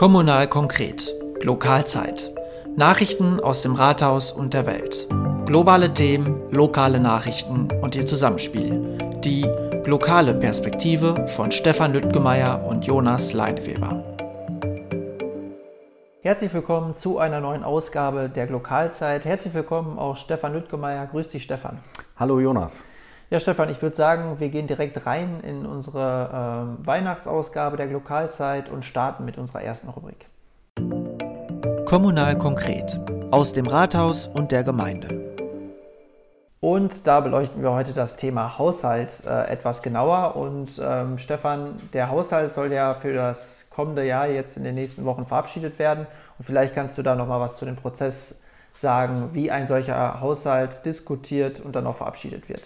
Kommunal konkret. Lokalzeit. Nachrichten aus dem Rathaus und der Welt. Globale Themen, lokale Nachrichten und ihr Zusammenspiel. Die lokale Perspektive von Stefan Lüttgemeier und Jonas Leineweber. Herzlich willkommen zu einer neuen Ausgabe der Lokalzeit. Herzlich willkommen auch Stefan Lüttgemeier. Grüß dich, Stefan. Hallo, Jonas. Ja, Stefan, ich würde sagen, wir gehen direkt rein in unsere äh, Weihnachtsausgabe der Lokalzeit und starten mit unserer ersten Rubrik. Kommunal konkret aus dem Rathaus und der Gemeinde. Und da beleuchten wir heute das Thema Haushalt äh, etwas genauer. Und ähm, Stefan, der Haushalt soll ja für das kommende Jahr jetzt in den nächsten Wochen verabschiedet werden. Und vielleicht kannst du da noch mal was zu dem Prozess sagen, wie ein solcher Haushalt diskutiert und dann auch verabschiedet wird.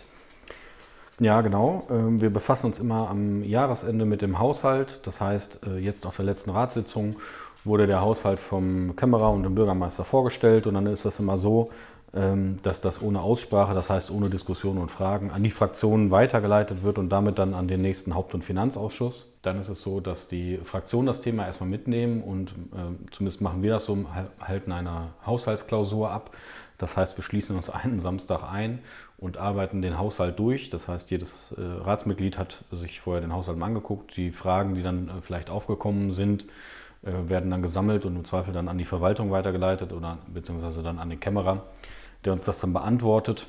Ja, genau. Ähm, wir befassen uns immer am Jahresende mit dem Haushalt. Das heißt, äh, jetzt auf der letzten Ratssitzung wurde der Haushalt vom Kämmerer und dem Bürgermeister vorgestellt. Und dann ist das immer so, ähm, dass das ohne Aussprache, das heißt ohne Diskussion und Fragen, an die Fraktionen weitergeleitet wird und damit dann an den nächsten Haupt- und Finanzausschuss. Dann ist es so, dass die Fraktionen das Thema erstmal mitnehmen und äh, zumindest machen wir das so, halten eine Haushaltsklausur ab. Das heißt, wir schließen uns einen Samstag ein und arbeiten den Haushalt durch. Das heißt, jedes äh, Ratsmitglied hat sich vorher den Haushalt mal angeguckt. Die Fragen, die dann äh, vielleicht aufgekommen sind, äh, werden dann gesammelt und im Zweifel dann an die Verwaltung weitergeleitet oder beziehungsweise dann an den Kämmerer, der uns das dann beantwortet.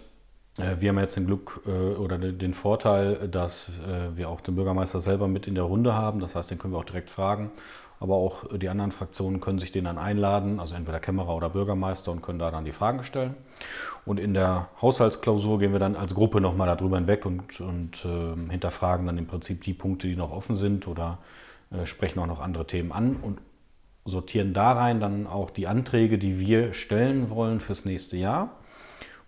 Äh, wir haben jetzt den Glück äh, oder den Vorteil, dass äh, wir auch den Bürgermeister selber mit in der Runde haben. Das heißt, den können wir auch direkt fragen aber auch die anderen Fraktionen können sich den dann einladen, also entweder Kämmerer oder Bürgermeister und können da dann die Fragen stellen. Und in der Haushaltsklausur gehen wir dann als Gruppe nochmal darüber hinweg und, und äh, hinterfragen dann im Prinzip die Punkte, die noch offen sind oder äh, sprechen auch noch andere Themen an und sortieren da rein dann auch die Anträge, die wir stellen wollen fürs nächste Jahr.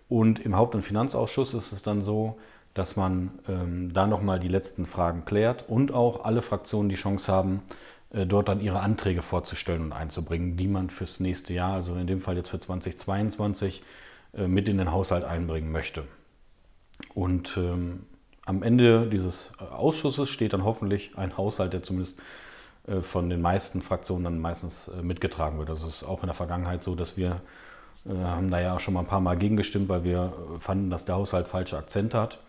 Und im Haupt- und Finanzausschuss ist es dann so, dass man ähm, da nochmal die letzten Fragen klärt und auch alle Fraktionen die Chance haben, dort dann ihre Anträge vorzustellen und einzubringen, die man fürs nächste Jahr, also in dem Fall jetzt für 2022, äh, mit in den Haushalt einbringen möchte. Und ähm, am Ende dieses äh, Ausschusses steht dann hoffentlich ein Haushalt, der zumindest äh, von den meisten Fraktionen dann meistens äh, mitgetragen wird. Das ist auch in der Vergangenheit so, dass wir äh, haben da ja schon mal ein paar Mal gegengestimmt, weil wir fanden, dass der Haushalt falsche Akzente hat.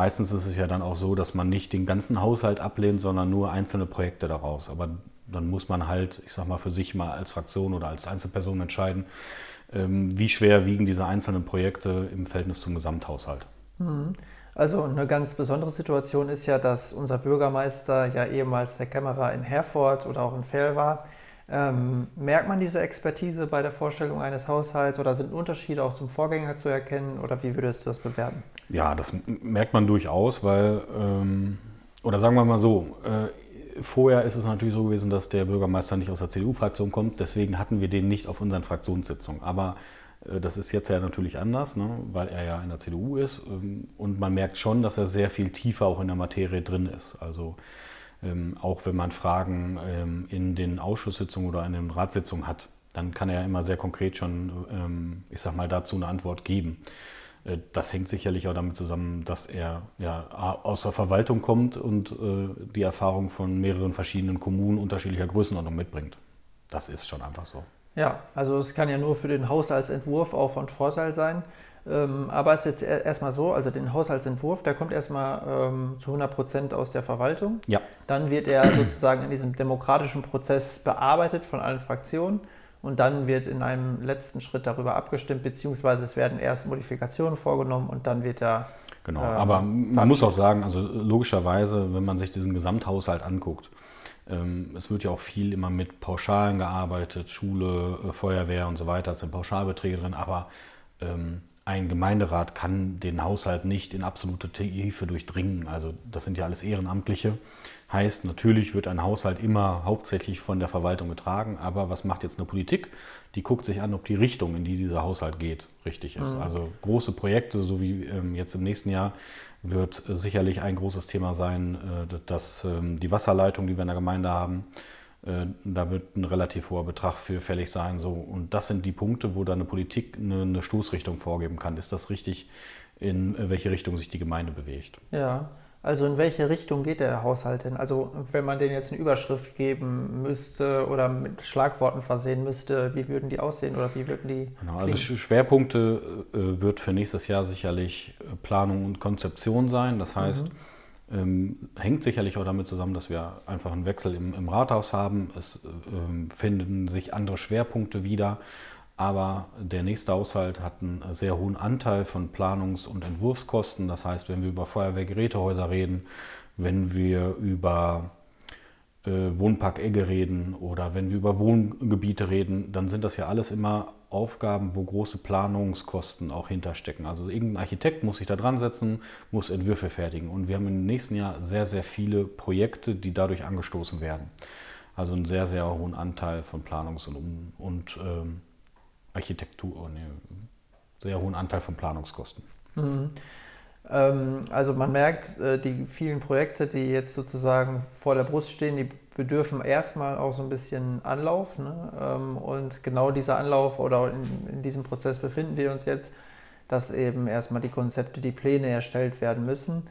Meistens ist es ja dann auch so, dass man nicht den ganzen Haushalt ablehnt, sondern nur einzelne Projekte daraus. Aber dann muss man halt, ich sag mal, für sich mal als Fraktion oder als Einzelperson entscheiden, ähm, wie schwer wiegen diese einzelnen Projekte im Verhältnis zum Gesamthaushalt. Mhm. Also eine ganz besondere Situation ist ja, dass unser Bürgermeister ja ehemals der Kämmerer in Herford oder auch in Fell war. Ähm, merkt man diese Expertise bei der Vorstellung eines Haushalts oder sind Unterschiede auch zum Vorgänger zu erkennen oder wie würdest du das bewerten? Ja, das merkt man durchaus, weil, ähm, oder sagen wir mal so, äh, vorher ist es natürlich so gewesen, dass der Bürgermeister nicht aus der CDU-Fraktion kommt, deswegen hatten wir den nicht auf unseren Fraktionssitzungen. Aber äh, das ist jetzt ja natürlich anders, ne, weil er ja in der CDU ist ähm, und man merkt schon, dass er sehr viel tiefer auch in der Materie drin ist. Also ähm, auch wenn man Fragen ähm, in den Ausschusssitzungen oder in den Ratssitzungen hat, dann kann er ja immer sehr konkret schon, ähm, ich sag mal, dazu eine Antwort geben. Äh, das hängt sicherlich auch damit zusammen, dass er ja aus der Verwaltung kommt und äh, die Erfahrung von mehreren verschiedenen Kommunen unterschiedlicher Größenordnung mitbringt. Das ist schon einfach so. Ja, also es kann ja nur für den Haushaltsentwurf auch von Vorteil sein. Ähm, aber es ist jetzt erstmal so, also den Haushaltsentwurf, der kommt erstmal ähm, zu 100 Prozent aus der Verwaltung. Ja. Dann wird er sozusagen in diesem demokratischen Prozess bearbeitet von allen Fraktionen und dann wird in einem letzten Schritt darüber abgestimmt, beziehungsweise es werden erst Modifikationen vorgenommen und dann wird er. Genau, ähm, aber man muss auch sagen, also logischerweise, wenn man sich diesen Gesamthaushalt anguckt, ähm, es wird ja auch viel immer mit Pauschalen gearbeitet, Schule, äh, Feuerwehr und so weiter, es sind Pauschalbeträge drin, aber ähm, ein Gemeinderat kann den Haushalt nicht in absolute Tiefe durchdringen. Also das sind ja alles Ehrenamtliche. Heißt, natürlich wird ein Haushalt immer hauptsächlich von der Verwaltung getragen, aber was macht jetzt eine Politik? Die guckt sich an, ob die Richtung, in die dieser Haushalt geht, richtig ist. Mhm. Also große Projekte, so wie ähm, jetzt im nächsten Jahr, wird sicherlich ein großes Thema sein, äh, dass ähm, die Wasserleitung, die wir in der Gemeinde haben, äh, da wird ein relativ hoher Betrag für fällig sein. So. Und das sind die Punkte, wo dann eine Politik eine, eine Stoßrichtung vorgeben kann. Ist das richtig, in welche Richtung sich die Gemeinde bewegt? Ja, Also in welche Richtung geht der Haushalt denn? Also wenn man den jetzt eine Überschrift geben müsste oder mit Schlagworten versehen müsste, wie würden die aussehen oder wie würden die? Genau, also Schwerpunkte äh, wird für nächstes Jahr sicherlich äh, Planung und Konzeption sein. Das heißt, mhm. Ähm, hängt sicherlich auch damit zusammen, dass wir einfach einen Wechsel im, im Rathaus haben. Es äh, finden sich andere Schwerpunkte wieder. Aber der nächste Haushalt hat einen sehr hohen Anteil von Planungs- und Entwurfskosten. Das heißt, wenn wir über Feuerwehrgerätehäuser reden, wenn wir über äh, Wohnpark Egge reden oder wenn wir über Wohngebiete reden, dann sind das ja alles immer Aufgaben, wo große Planungskosten auch hinterstecken. Also irgendein Architekt muss sich da dran setzen, muss Entwürfe fertigen. Und wir haben im nächsten Jahr sehr, sehr viele Projekte, die dadurch angestoßen werden. Also einen sehr, sehr hohen Anteil von Planungs- und, und ähm, Architektur, oh nee, sehr hohen Anteil von Planungskosten. Mhm. Ähm, also man merkt, äh, die vielen Projekte, die jetzt sozusagen vor der Brust stehen, die bedürfen erstmal auch so ein bisschen Anlauf. Ne? Ähm, und genau dieser Anlauf oder in, in, diesem Prozess befinden wir uns jetzt, dass eben erstmal die Konzepte, die Pläne erstellt werden müssen.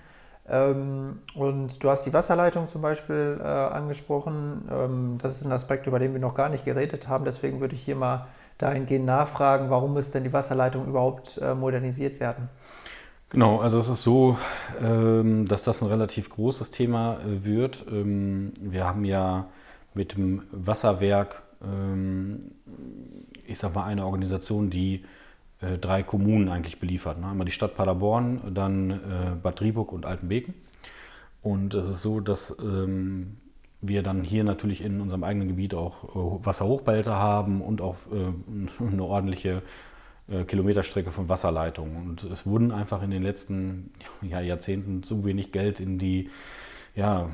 Ähm, und du hast die Wasserleitung zum Beispiel äh, angesprochen. Ähm, das ist ein Aspekt, über den wir noch gar nicht geredet haben. Deswegen würde ich hier mal dahingehend nachfragen, warum muss denn die Wasserleitung überhaupt äh, modernisiert werden? Genau, also es ist so, ähm, dass das ein relativ großes Thema äh, wird. Ähm, wir haben ja mit dem Wasserwerk, ähm, ich sag mal, eine Organisation, die äh, drei Kommunen eigentlich beliefert. Ne? Einmal die Stadt Paderborn, dann Bad Driburg und Altenbeken. Und es ist so, dass wir dann hier natürlich in unserem eigenen Gebiet auch äh, Wasserhochbehälter haben und auch äh, eine ordentliche äh, Kilometerstrecke von Wasserleitungen. Und es wurden einfach in den letzten ja, Jahrzehnten zu wenig Geld in die ja,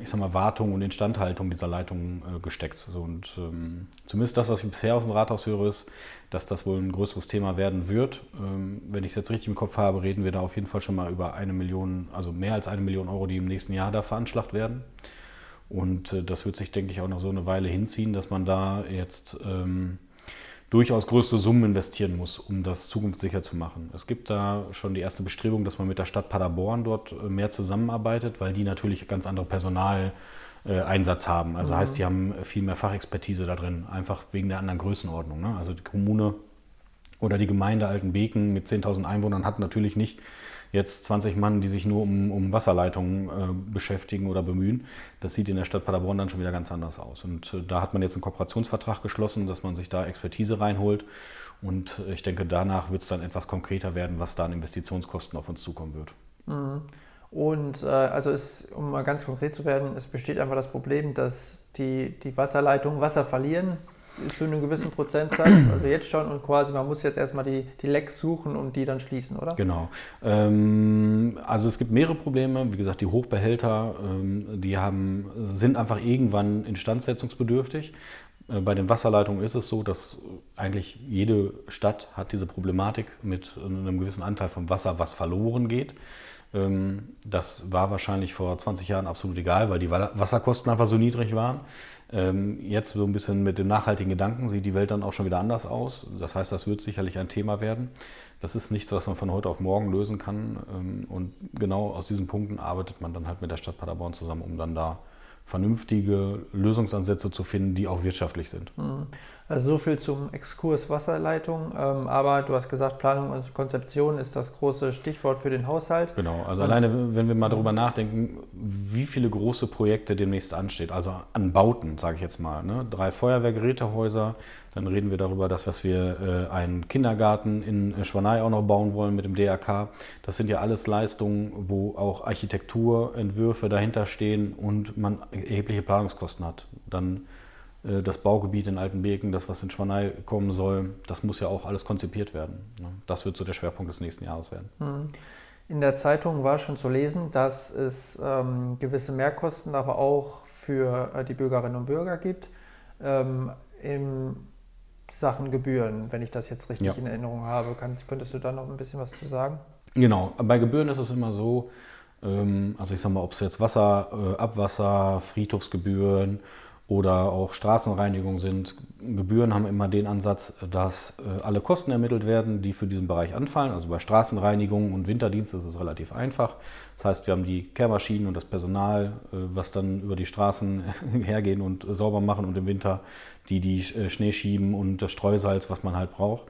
ich sag mal, Wartung und Instandhaltung dieser Leitungen gesteckt. So, und ähm, zumindest das, was ich bisher aus dem Rathaus höre, ist, dass das wohl ein größeres Thema werden wird. Ähm, wenn ich es jetzt richtig im Kopf habe, reden wir da auf jeden Fall schon mal über eine Million, also mehr als eine Million Euro, die im nächsten Jahr da veranschlagt werden. Und äh, das wird sich, denke ich, auch noch so eine Weile hinziehen, dass man da jetzt ähm, durchaus größere Summen investieren muss, um das zukunftssicher zu machen. Es gibt da schon die erste Bestrebung, dass man mit der Stadt Paderborn dort äh, mehr zusammenarbeitet, weil die natürlich ganz andere Personaleinsatz haben. Also mhm. heißt, die haben viel mehr Fachexpertise da drin, einfach wegen der anderen Größenordnung. Ne? Also die Kommune oder die Gemeinde Altenbeken mit 10.000 Einwohnern hat natürlich nicht jetzt 20 Mann, die sich nur um, um Wasserleitungen äh, beschäftigen oder bemühen. Das sieht in der Stadt Paderborn dann schon wieder ganz anders aus. Und äh, da hat man jetzt einen Kooperationsvertrag geschlossen, dass man sich da Expertise reinholt. Und äh, ich denke, danach wird es dann etwas konkreter werden, was da an Investitionskosten auf uns zukommen wird. Mhm. Und äh, also ist, um mal ganz konkret zu werden, es besteht einfach das Problem, dass die, die Wasserleitungen Wasser verlieren zu einem gewissen Prozentsatz, also jetzt schon und quasi man muss jetzt erstmal die, die Lecks suchen und die dann schließen, oder? Genau. Ähm, also es gibt mehrere Probleme. Wie gesagt, die Hochbehälter, ähm, die haben, sind einfach irgendwann instandsetzungsbedürftig. Äh, bei den Wasserleitungen ist es so, dass eigentlich jede Stadt hat diese Problematik mit einem gewissen Anteil vom Wasser, was verloren geht. Ähm, das war wahrscheinlich vor 20 Jahren absolut egal, weil die Wasserkosten einfach so niedrig waren. Ähm, jetzt so ein bisschen mit dem nachhaltigen Gedanken sieht die Welt dann auch schon wieder anders aus. Das heißt, das wird sicherlich ein Thema werden. Das ist nichts, was man von heute auf morgen lösen kann. Ähm, und genau aus diesen Punkten arbeitet man dann halt mit der Stadt Paderborn zusammen, um dann da vernünftige Lösungsansätze zu finden, die auch wirtschaftlich sind. Also so viel zum Exkurs Wasserleitung. Ähm, aber du hast gesagt, Planung und Konzeption ist das große Stichwort für den Haushalt. Genau, also und alleine, wenn wir mal darüber nachdenken, wie viele große Projekte demnächst ansteht, also an Bauten, sage ich jetzt mal. Ne? Drei Feuerwehrgerätehäuser, dann reden wir darüber, dass, dass wir äh, einen Kindergarten in Schwanei auch noch bauen wollen mit dem DRK. Das sind ja alles Leistungen, wo auch Architekturentwürfe dahinter stehen und man erhebliche Planungskosten hat. Dann äh, das Baugebiet in Altenbeken, das, was in Schwanei kommen soll, das muss ja auch alles konzipiert werden. Das wird so der Schwerpunkt des nächsten Jahres werden. Mhm. In der Zeitung war schon zu lesen, dass es ähm, gewisse Mehrkosten aber auch für äh, die Bürgerinnen und Bürger gibt. Ähm, in Sachen Gebühren, wenn ich das jetzt richtig ja. in Erinnerung habe. Kann, könntest du da noch ein bisschen was zu sagen? Genau, bei Gebühren ist es immer so, ähm, also ich sag mal, ob es jetzt Wasser, äh, Abwasser, Friedhofsgebühren oder auch Straßenreinigung sind. Gebühren haben immer den Ansatz, dass äh, alle Kosten ermittelt werden, die für diesen Bereich anfallen. Also bei Straßenreinigung und Winterdienst ist es relativ einfach. Das heißt, wir haben die Kehrmaschinen und das Personal, äh, was dann über die Straßen hergehen und sauber machen und im Winter die die äh, Schnee schieben und das Streusalz, was man halt braucht.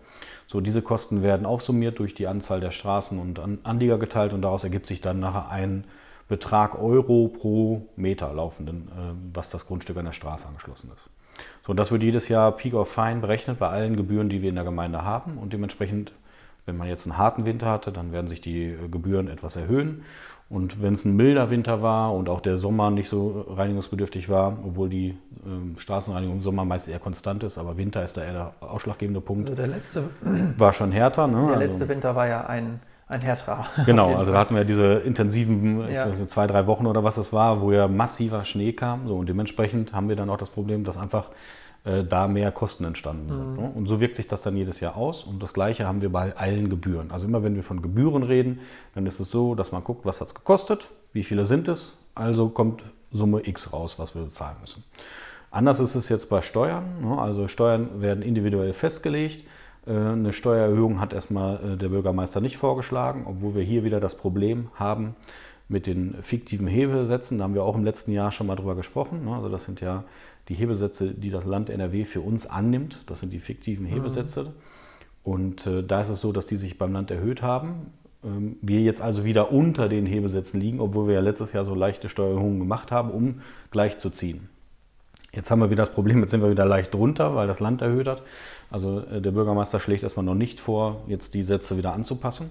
So, diese Kosten werden aufsummiert durch die Anzahl der Straßen und Anlieger geteilt und daraus ergibt sich dann nachher ein Betrag Euro pro Meter laufenden, äh, was das Grundstück an der Straße angeschlossen ist. So, und das wird jedes Jahr Peak of Fine berechnet bei allen Gebühren, die wir in der Gemeinde haben. Und dementsprechend, wenn man jetzt einen harten Winter hatte, dann werden sich die äh, Gebühren etwas erhöhen. Und wenn es ein milder Winter war und auch der Sommer nicht so reinigungsbedürftig war, obwohl die ähm, Straßenreinigung im Sommer meist eher konstant ist, aber Winter ist da eher der ausschlaggebende Punkt. Also der letzte, war schon härter. Ne? Der letzte also, Winter war ja ein ein härterer. Genau, also da hatten wir diese intensiven, ja. weiß nicht, zwei, drei Wochen oder was es war, wo ja massiver Schnee kam. So, und dementsprechend haben wir dann auch das Problem, dass einfach äh, da mehr Kosten entstanden sind. Mhm. Ne? Und so wirkt sich das dann jedes Jahr aus. Und das Gleiche haben wir bei allen Gebühren. Also immer wenn wir von Gebühren reden, dann ist es so, dass man guckt, was hat es gekostet, wie viele sind es, also kommt Summe X raus, was wir bezahlen müssen. Anders ist es jetzt bei Steuern. Ne? Also Steuern werden individuell festgelegt. Äh, eine Steuererhöhung hat erstmal äh, der Bürgermeister nicht vorgeschlagen, obwohl wir hier wieder das Problem haben mit den fiktiven Hebesätzen. Da haben wir auch im letzten Jahr schon mal drüber gesprochen. Ne? Also das sind ja die Hebesätze, die das Land NRW für uns annimmt. Das sind die fiktiven mhm. Hebesätze. Mhm. Und äh, da ist es so, dass die sich beim Land erhöht haben. Ähm, wir jetzt also wieder unter den Hebesätzen liegen, obwohl wir ja letztes Jahr so leichte Steuererhöhungen gemacht haben, um gleichzuziehen. Jetzt haben wir wieder das Problem, jetzt sind wir wieder leicht drunter, weil das Land erhöht hat. Also äh, der Bürgermeister schlägt erstmal noch nicht vor, jetzt die Sätze wieder anzupassen.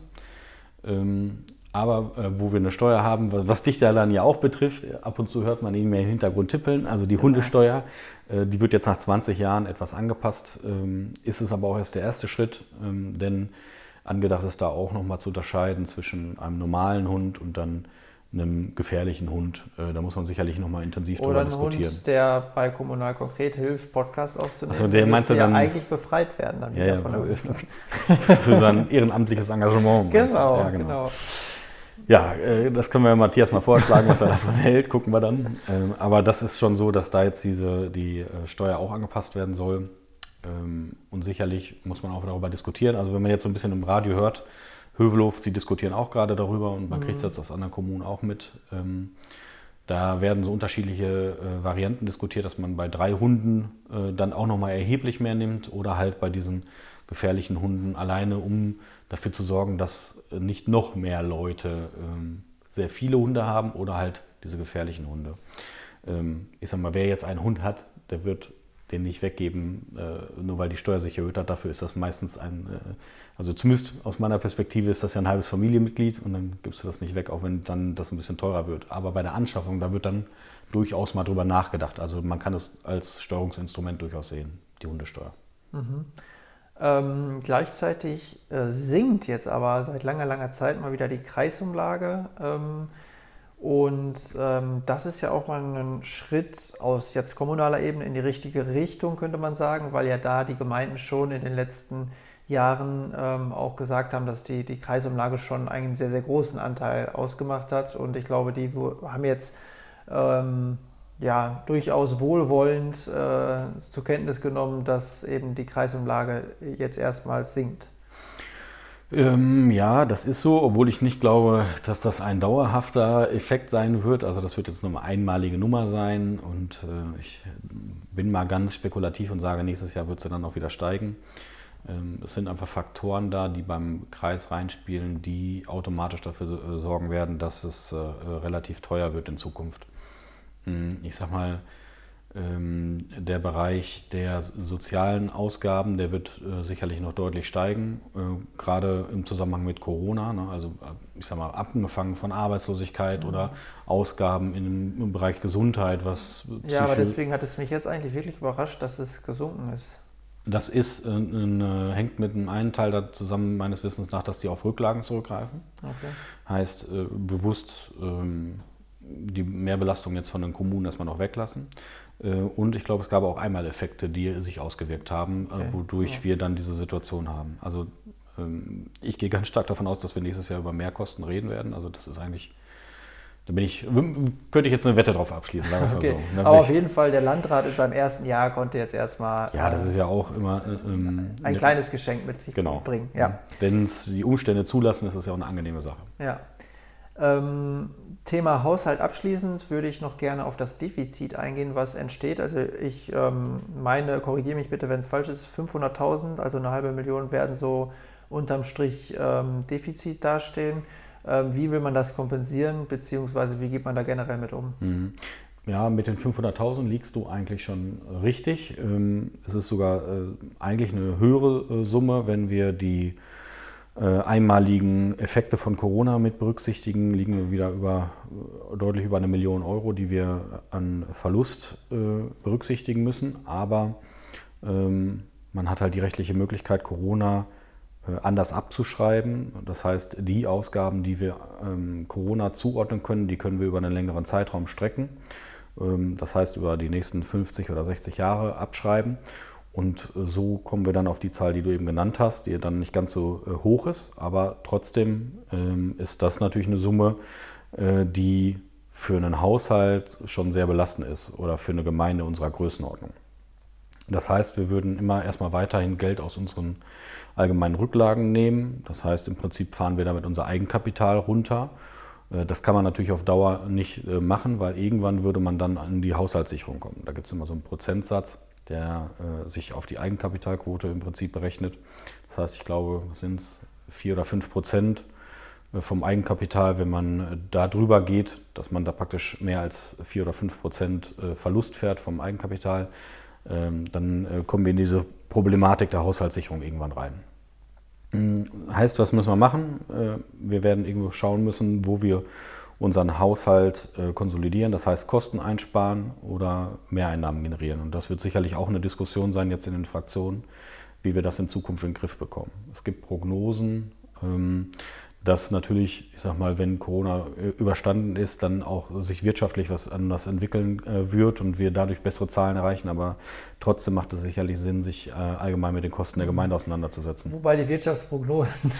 Ähm, aber äh, wo wir eine Steuer haben, was dich ja dann ja auch betrifft, ab und zu hört man ihn mehr im Hintergrund tippeln, also die. Hundesteuer, äh, die wird jetzt nach 20 Jahren etwas angepasst, ähm, ist es aber auch erst der erste Schritt, ähm, denn angedacht ist da auch nochmal zu unterscheiden zwischen einem normalen Hund und dann einem gefährlichen Hund. Äh, da muss man sicherlich nochmal intensiv drüber diskutieren. Oder Hund, der bei Kommunal konkret hilft, Podcast aufzunehmen. Also der meinst du dann ja eigentlich befreit werden dann ja, ja, von der Für sein ehrenamtliches Engagement. Genau, ja, genau, genau. Ja, äh, das können wir Matthias mal vorschlagen, was er davon hält, gucken wir dann. Ähm, aber das ist schon so, dass da jetzt diese, die äh, Steuer auch angepasst werden soll. Ähm, und sicherlich muss man auch darüber diskutieren. Also wenn man jetzt so ein bisschen im Radio hört, Hövelhof, die diskutieren auch gerade darüber und man mhm. kriegt es jetzt aus anderen Kommunen auch mit. Ähm, da werden so unterschiedliche äh, Varianten diskutiert, dass man bei drei Hunden äh, dann auch nochmal erheblich mehr nimmt oder halt bei diesen gefährlichen Hunden alleine, um dafür zu sorgen, dass nicht noch mehr Leute ähm, sehr viele Hunde haben oder halt diese gefährlichen Hunde. Ähm, ich sag mal, wer jetzt einen Hund hat, der wird den nicht weggeben, äh, nur weil die Steuer sich erhöht hat. Dafür ist das meistens ein äh, also zumindest aus meiner Perspektive ist das ja ein halbes Familienmitglied und dann gibst du das nicht weg, auch wenn dann das ein bisschen teurer wird. Aber bei der Anschaffung, da wird dann durchaus mal drüber nachgedacht. Also man kann es als Steuerungsinstrument durchaus sehen, die Hundesteuer. Mhm. Ähm, gleichzeitig äh, sinkt jetzt aber seit langer, langer Zeit mal wieder die Kreisumlage. Ähm, und ähm, das ist ja auch mal ein Schritt aus jetzt kommunaler Ebene in die richtige Richtung, könnte man sagen, weil ja da die Gemeinden schon in den letzten Jahren ähm, auch gesagt haben, dass die, die Kreisumlage schon einen sehr, sehr großen Anteil ausgemacht hat. Und ich glaube, die haben jetzt ähm, ja, durchaus wohlwollend äh, zur Kenntnis genommen, dass eben die Kreisumlage jetzt erstmals sinkt. Ähm, ja, das ist so, obwohl ich nicht glaube, dass das ein dauerhafter Effekt sein wird. Also das wird jetzt nur eine einmalige Nummer sein und äh, ich bin mal ganz spekulativ und sage, nächstes Jahr wird sie dann auch wieder steigen. Ähm, es sind einfach Faktoren da, die beim Kreis reinspielen, die automatisch dafür äh, sorgen werden, dass es äh, relativ teuer wird in Zukunft. Hm, ich sag mal, ähm, der Bereich der sozialen Ausgaben, der wird äh, sicherlich noch deutlich steigen, gerade im Zusammenhang mit Corona. Ne? Also ich sag mal, angefangen von Arbeitslosigkeit mhm. oder Ausgaben im Bereich Gesundheit, was Ja, aber deswegen hat es mich jetzt eigentlich wirklich überrascht, dass es gesunken ist. Das ist, äh, äh, hängt mit einem einen Teil da zusammen, meines Wissens nach, dass die auf Rücklagen zurückgreifen. Okay. Heißt, äh, bewusst ähm, die Mehrbelastung jetzt von den Kommunen erstmal noch weglassen. Äh, und ich glaube, es gab auch einmal Effekte, die sich ausgewirkt haben, äh, okay. wodurch ja. wir dann diese Situation haben. Also ähm, ich gehe ganz stark davon aus, dass wir nächstes Jahr über Mehrkosten reden werden. Also das ist eigentlich Da bin ich, könnte ich jetzt eine Wette drauf abschließen, sagen wir okay. mal so. Ne? Aber auf jeden Fall, der Landrat in seinem ersten Jahr konnte jetzt erstmal. Ja, das ist ja auch immer. Ähm, ein ne, kleines Geschenk mit sich genau. bringen. Ja. Wenn es die Umstände zulassen, ist das ja auch eine angenehme Sache. Ja. Ähm, Thema Haushalt abschließend würde ich noch gerne auf das Defizit eingehen, was entsteht. Also ich ähm, meine, korrigiere mich bitte, wenn es falsch ist, 500.000, also eine halbe Million werden so unterm Strich ähm, Defizit dastehen. Ähm, wie will man das kompensieren, beziehungsweise wie geht man da generell mit um? Mhm. Ja, mit den 500.000 liegst du eigentlich schon richtig. Ähm, es ist sogar äh, eigentlich eine höhere äh, Summe, wenn wir die einmaligen Effekte von Corona mit berücksichtigen, liegen wir wieder über deutlich über eine Million Euro, die wir an Verlust berücksichtigen müssen. Aber ähm, man hat halt die rechtliche Möglichkeit, Corona äh, anders abzuschreiben. Das heißt, die Ausgaben, die wir ähm, Corona zuordnen können, die können wir über einen längeren Zeitraum strecken. Ähm, das heißt, über die nächsten 50 oder 60 Jahre abschreiben. Und so kommen wir dann auf die Zahl, die du eben genannt hast, die dann nicht ganz so äh, hoch ist. Aber trotzdem ähm, ist das natürlich eine Summe, äh, die für einen Haushalt schon sehr belastend ist oder für eine Gemeinde unserer Größenordnung. Das heißt, wir würden immer erstmal weiterhin Geld aus unseren allgemeinen Rücklagen nehmen. Das heißt, im Prinzip fahren wir damit unser Eigenkapital runter. Äh, das kann man natürlich auf Dauer nicht äh, machen, weil irgendwann würde man dann an die Haushaltssicherung kommen. Da gibt es immer so einen Prozentsatz, der äh, sich auf die Eigenkapitalquote im Prinzip berechnet. Das heißt, ich glaube, sind es vier oder fünf Prozent vom Eigenkapital, wenn man da drüber geht, dass man da praktisch mehr als vier oder fünf Prozent Verlust fährt vom Eigenkapital, ähm, dann kommen wir in diese Problematik der Haushaltssicherung irgendwann rein. Hm, heißt, was müssen wir machen? Äh, wir werden irgendwo schauen müssen, wo wir unseren Haushalt äh, konsolidieren, das heißt Kosten einsparen oder Mehreinnahmen generieren. Und das wird sicherlich auch eine Diskussion sein jetzt in den Fraktionen, wie wir das in Zukunft in den Griff bekommen. Es gibt Prognosen, ähm, dass natürlich, ich sag mal, wenn Corona äh, überstanden ist, dann auch sich wirtschaftlich was anders entwickeln äh, wird und wir dadurch bessere Zahlen erreichen. Aber trotzdem macht es sicherlich Sinn, sich äh, allgemein mit den Kosten der Gemeinde auseinanderzusetzen. Wobei die Wirtschaftsprognosen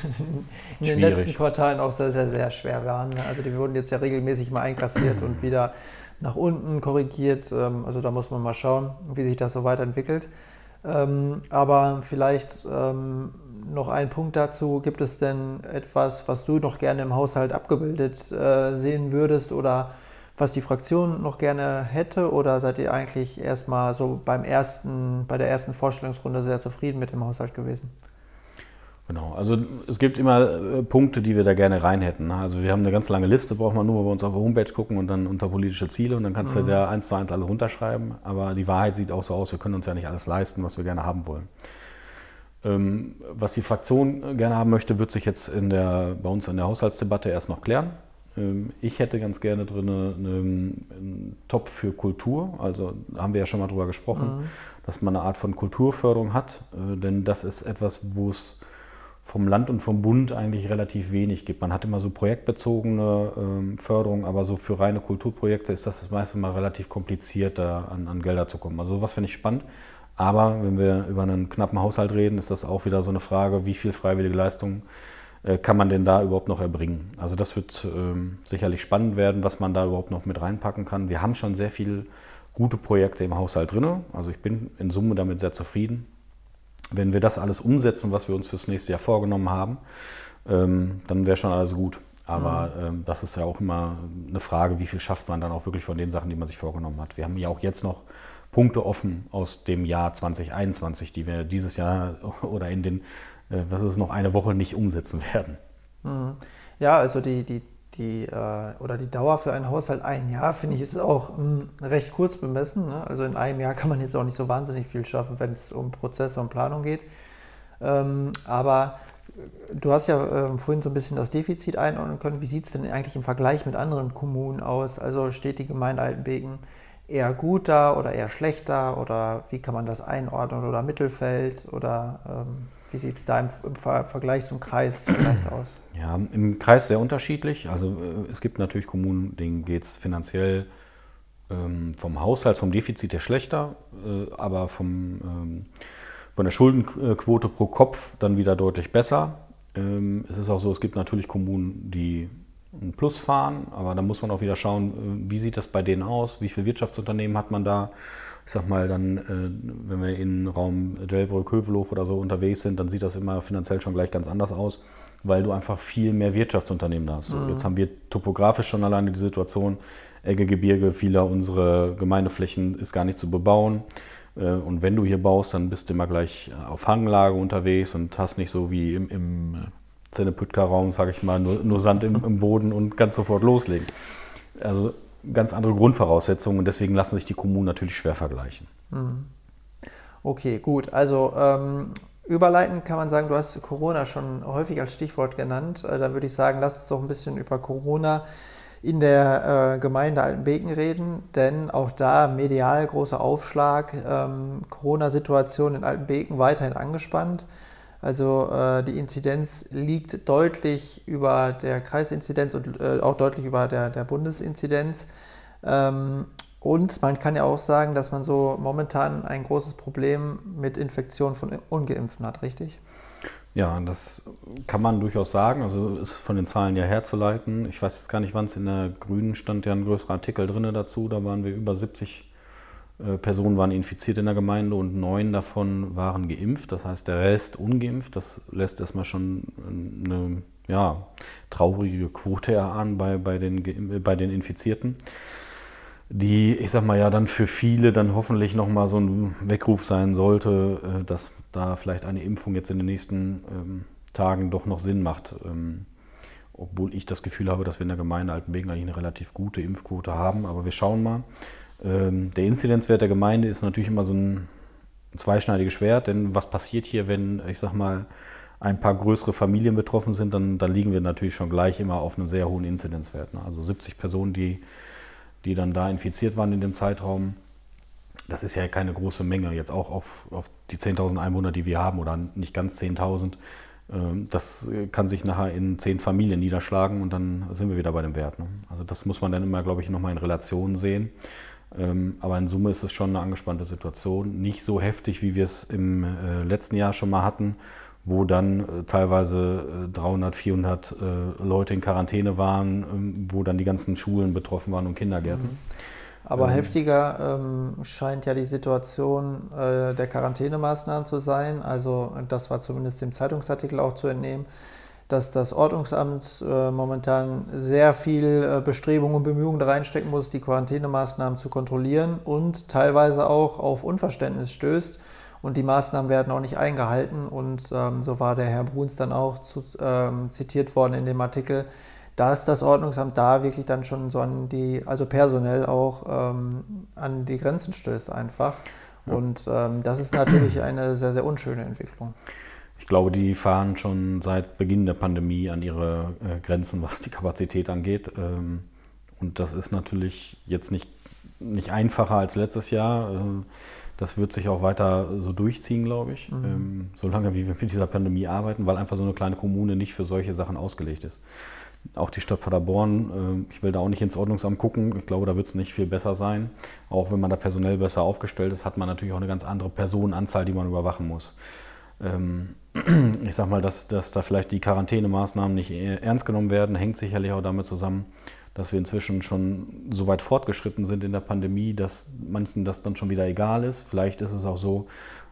in den letzten Quartalen auch sehr, sehr, sehr schwer waren. Also die wurden jetzt ja regelmäßig mal einkassiert und wieder nach unten korrigiert. Ähm, also da muss man mal schauen, wie sich das so weiterentwickelt. Ähm, aber vielleicht ähm, noch ein Punkt dazu. Gibt es denn etwas, was du noch gerne im Haushalt abgebildet äh, sehen würdest oder was die Fraktion noch gerne hätte? Oder seid ihr eigentlich erstmal so beim ersten, bei der ersten Vorstellungsrunde sehr zufrieden mit dem Haushalt gewesen? Genau, also es gibt immer äh, Punkte, die wir da gerne rein hätten. Also wir haben eine ganz lange Liste, braucht man nur bei uns auf der Homepage gucken und dann unter politische Ziele und dann kannst mhm. du da eins zu eins alles runterschreiben. Aber die Wahrheit sieht auch so aus, wir können uns ja nicht alles leisten, was wir gerne haben wollen. Ähm, was die Fraktion gerne haben möchte, wird sich jetzt in der, bei uns in der Haushaltsdebatte erst noch klären. Ähm, ich hätte ganz gerne drin einen Topf für Kultur. Also haben wir ja schon mal drüber gesprochen, mhm. dass man eine Art von Kulturförderung hat. Äh, denn das ist etwas, wo es vom Land und vom Bund eigentlich relativ wenig gibt. Man hat immer so projektbezogene ähm, Förderung, aber so für reine Kulturprojekte ist das das meiste Mal relativ kompliziert, da an, an Gelder zu kommen. Also sowas finde ich spannend. Aber wenn wir über einen knappen Haushalt reden, ist das auch wieder so eine Frage, wie viel freiwillige Leistungen äh, kann man denn da überhaupt noch erbringen? Also das wird ähm, sicherlich spannend werden, was man da überhaupt noch mit reinpacken kann. Wir haben schon sehr viele gute Projekte im Haushalt drin. Also ich bin in Summe damit sehr zufrieden. Wenn wir das alles umsetzen, was wir uns fürs nächste Jahr vorgenommen haben, ähm, dann wäre schon alles gut. Aber mhm. ähm, das ist ja auch immer eine Frage, wie viel schafft man dann auch wirklich von den Sachen, die man sich vorgenommen hat. Wir haben ja auch jetzt noch Punkte offen aus dem Jahr 2021, die wir dieses Jahr oder in den, äh, was ist noch eine Woche nicht umsetzen werden. Mhm. Ja, also die, die, die, äh, oder die Dauer für einen Haushalt ein Jahr, finde ich, ist auch mh, recht kurz bemessen. Ne? Also in einem Jahr kann man jetzt auch nicht so wahnsinnig viel schaffen, wenn es um Prozesse und Planung geht. Ähm, aber du hast ja äh, vorhin so ein bisschen das Defizit einordnen können. Wie sieht es denn eigentlich im Vergleich mit anderen Kommunen aus? Also steht die Gemeinde Altenbeken eher gut da oder eher schlechter oder wie kann man das einordnen oder Mittelfeld oder ähm, wie sieht es da im, im Ver Vergleich zum Kreis vielleicht aus? Ja, im Kreis sehr unterschiedlich. Also äh, es gibt natürlich Kommunen, denen geht es finanziell ähm, vom Haushalt, vom Defizit her schlechter, äh, aber vom, ähm, von der Schuldenquote pro Kopf dann wieder deutlich besser. Ähm, es ist auch so, es gibt natürlich Kommunen, die ein Plus fahren, aber da muss man auch wieder schauen, äh, wie sieht das bei denen aus, wie viele Wirtschaftsunternehmen hat man da. Ich sag mal, dann, äh, wenn wir in Raum Delbrück, Hövelhof oder so unterwegs sind, dann sieht das immer finanziell schon gleich ganz anders aus, weil du einfach viel mehr Wirtschaftsunternehmen da hast. Mhm. Jetzt haben wir topografisch schon alleine die Situation, Egge, Gebirge, viele unserer Gemeindeflächen ist gar nicht zu bebauen. Äh, und wenn du hier baust, dann bist du immer gleich auf Hanglage unterwegs und hast nicht so wie im, im Zennepütka-Raum, sage ich mal, nur, nur Sand im, im, Boden und kannst sofort loslegen. Also ganz andere Grundvoraussetzungen und deswegen lassen sich die Kommunen natürlich schwer vergleichen. Mhm. Okay, gut. Also ähm, überleitend kann man sagen, du hast Corona schon häufig als Stichwort genannt. Äh, dann würde ich sagen, lass uns doch ein bisschen über Corona in der äh, Gemeinde Altenbeken reden, denn auch da medial großer Aufschlag, ähm, Corona-Situation in Altenbeken weiterhin angespannt. Also äh, die Inzidenz liegt deutlich über der Kreisinzidenz und äh, auch deutlich über der, der Bundesinzidenz. Ähm, und man kann ja auch sagen, dass man so momentan ein großes Problem mit Infektionen von Ungeimpften hat, richtig? Ja, das kann man durchaus sagen. Also ist von den Zahlen ja herzuleiten. Ich weiß jetzt gar nicht, wann es in der Grünen stand ja ein größerer Artikel drin dazu. Da waren wir über 70 äh, Personen waren infiziert in der Gemeinde und neun davon waren geimpft, das heißt der Rest ungeimpft. Das lässt erstmal schon eine ja, traurige Quote erahnen bei, bei, den, bei den Infizierten, die, ich sag mal ja, dann für viele dann hoffentlich nochmal so ein Weckruf sein sollte, äh, dass da vielleicht eine Impfung jetzt in den nächsten ähm, Tagen doch noch Sinn macht. Ähm, obwohl ich das Gefühl habe, dass wir in der Gemeinde Altenbeken eigentlich eine relativ gute Impfquote haben. Aber wir schauen mal. Ähm, der Inzidenzwert der Gemeinde ist natürlich immer so ein zweischneidiges Schwert, denn was passiert hier, wenn, ich sag mal, ein paar größere Familien betroffen sind, dann, dann liegen wir natürlich schon gleich immer auf einem sehr hohen Inzidenzwert. Ne? Also 70 Personen, die, die dann da infiziert waren in dem Zeitraum. Das ist ja keine große Menge, jetzt auch auf, auf die 10.000 Einwohner, die wir haben, oder nicht ganz 10.000. Ähm, das kann sich nachher in zehn Familien niederschlagen und dann sind wir wieder bei dem Wert. Ne? Also das muss man dann immer, glaube ich, nochmal in Relation sehen. Ähm, aber in Summe ist es schon eine angespannte Situation. Nicht so heftig, wie wir es im äh, letzten Jahr schon mal hatten, wo dann äh, teilweise 300, äh, 400 Leute in Quarantäne waren, ähm, wo dann die ganzen Schulen betroffen waren und Kindergärten. Mhm. Aber ähm, heftiger ähm, scheint ja die Situation äh, der Quarantänemaßnahmen zu sein. Also das war zumindest dem Zeitungsartikel auch zu entnehmen dass das Ordnungsamt äh, momentan sehr viel äh, Bestrebungen und Bemühungen da reinstecken muss, die Quarantänemaßnahmen zu kontrollieren und teilweise auch auf Unverständnis stößt. Und die Maßnahmen werden auch nicht eingehalten. Und ähm, so war der Herr Bruns dann auch zu, ähm, zitiert worden in dem Artikel, dass das Ordnungsamt da wirklich dann schon so an die, also personell auch ähm, an die Grenzen stößt einfach. Ja. Und ähm, das ist natürlich eine sehr, sehr unschöne Entwicklung. Ich glaube, die fahren schon seit Beginn der Pandemie an ihre äh, Grenzen, was die Kapazität angeht. Ähm, und das ist natürlich jetzt nicht, nicht einfacher als letztes Jahr. Äh, das wird sich auch weiter so durchziehen, glaube ich, mhm. ähm, solange wie wir mit dieser Pandemie arbeiten, weil einfach so eine kleine Kommune nicht für solche Sachen ausgelegt ist. Auch die Stadt Paderborn, äh, ich will da auch nicht ins Ordnungsamt gucken, ich glaube, da wird es nicht viel besser sein. Auch wenn man da personell besser aufgestellt ist, hat man natürlich auch eine ganz andere Personenanzahl, die man überwachen muss. Ähm, ich sag mal, dass, dass da vielleicht die Quarantänemaßnahmen nicht ernst genommen werden, hängt sicherlich auch damit zusammen, dass wir inzwischen schon so weit fortgeschritten sind in der Pandemie, dass manchen das dann schon wieder egal ist. Vielleicht ist es auch so,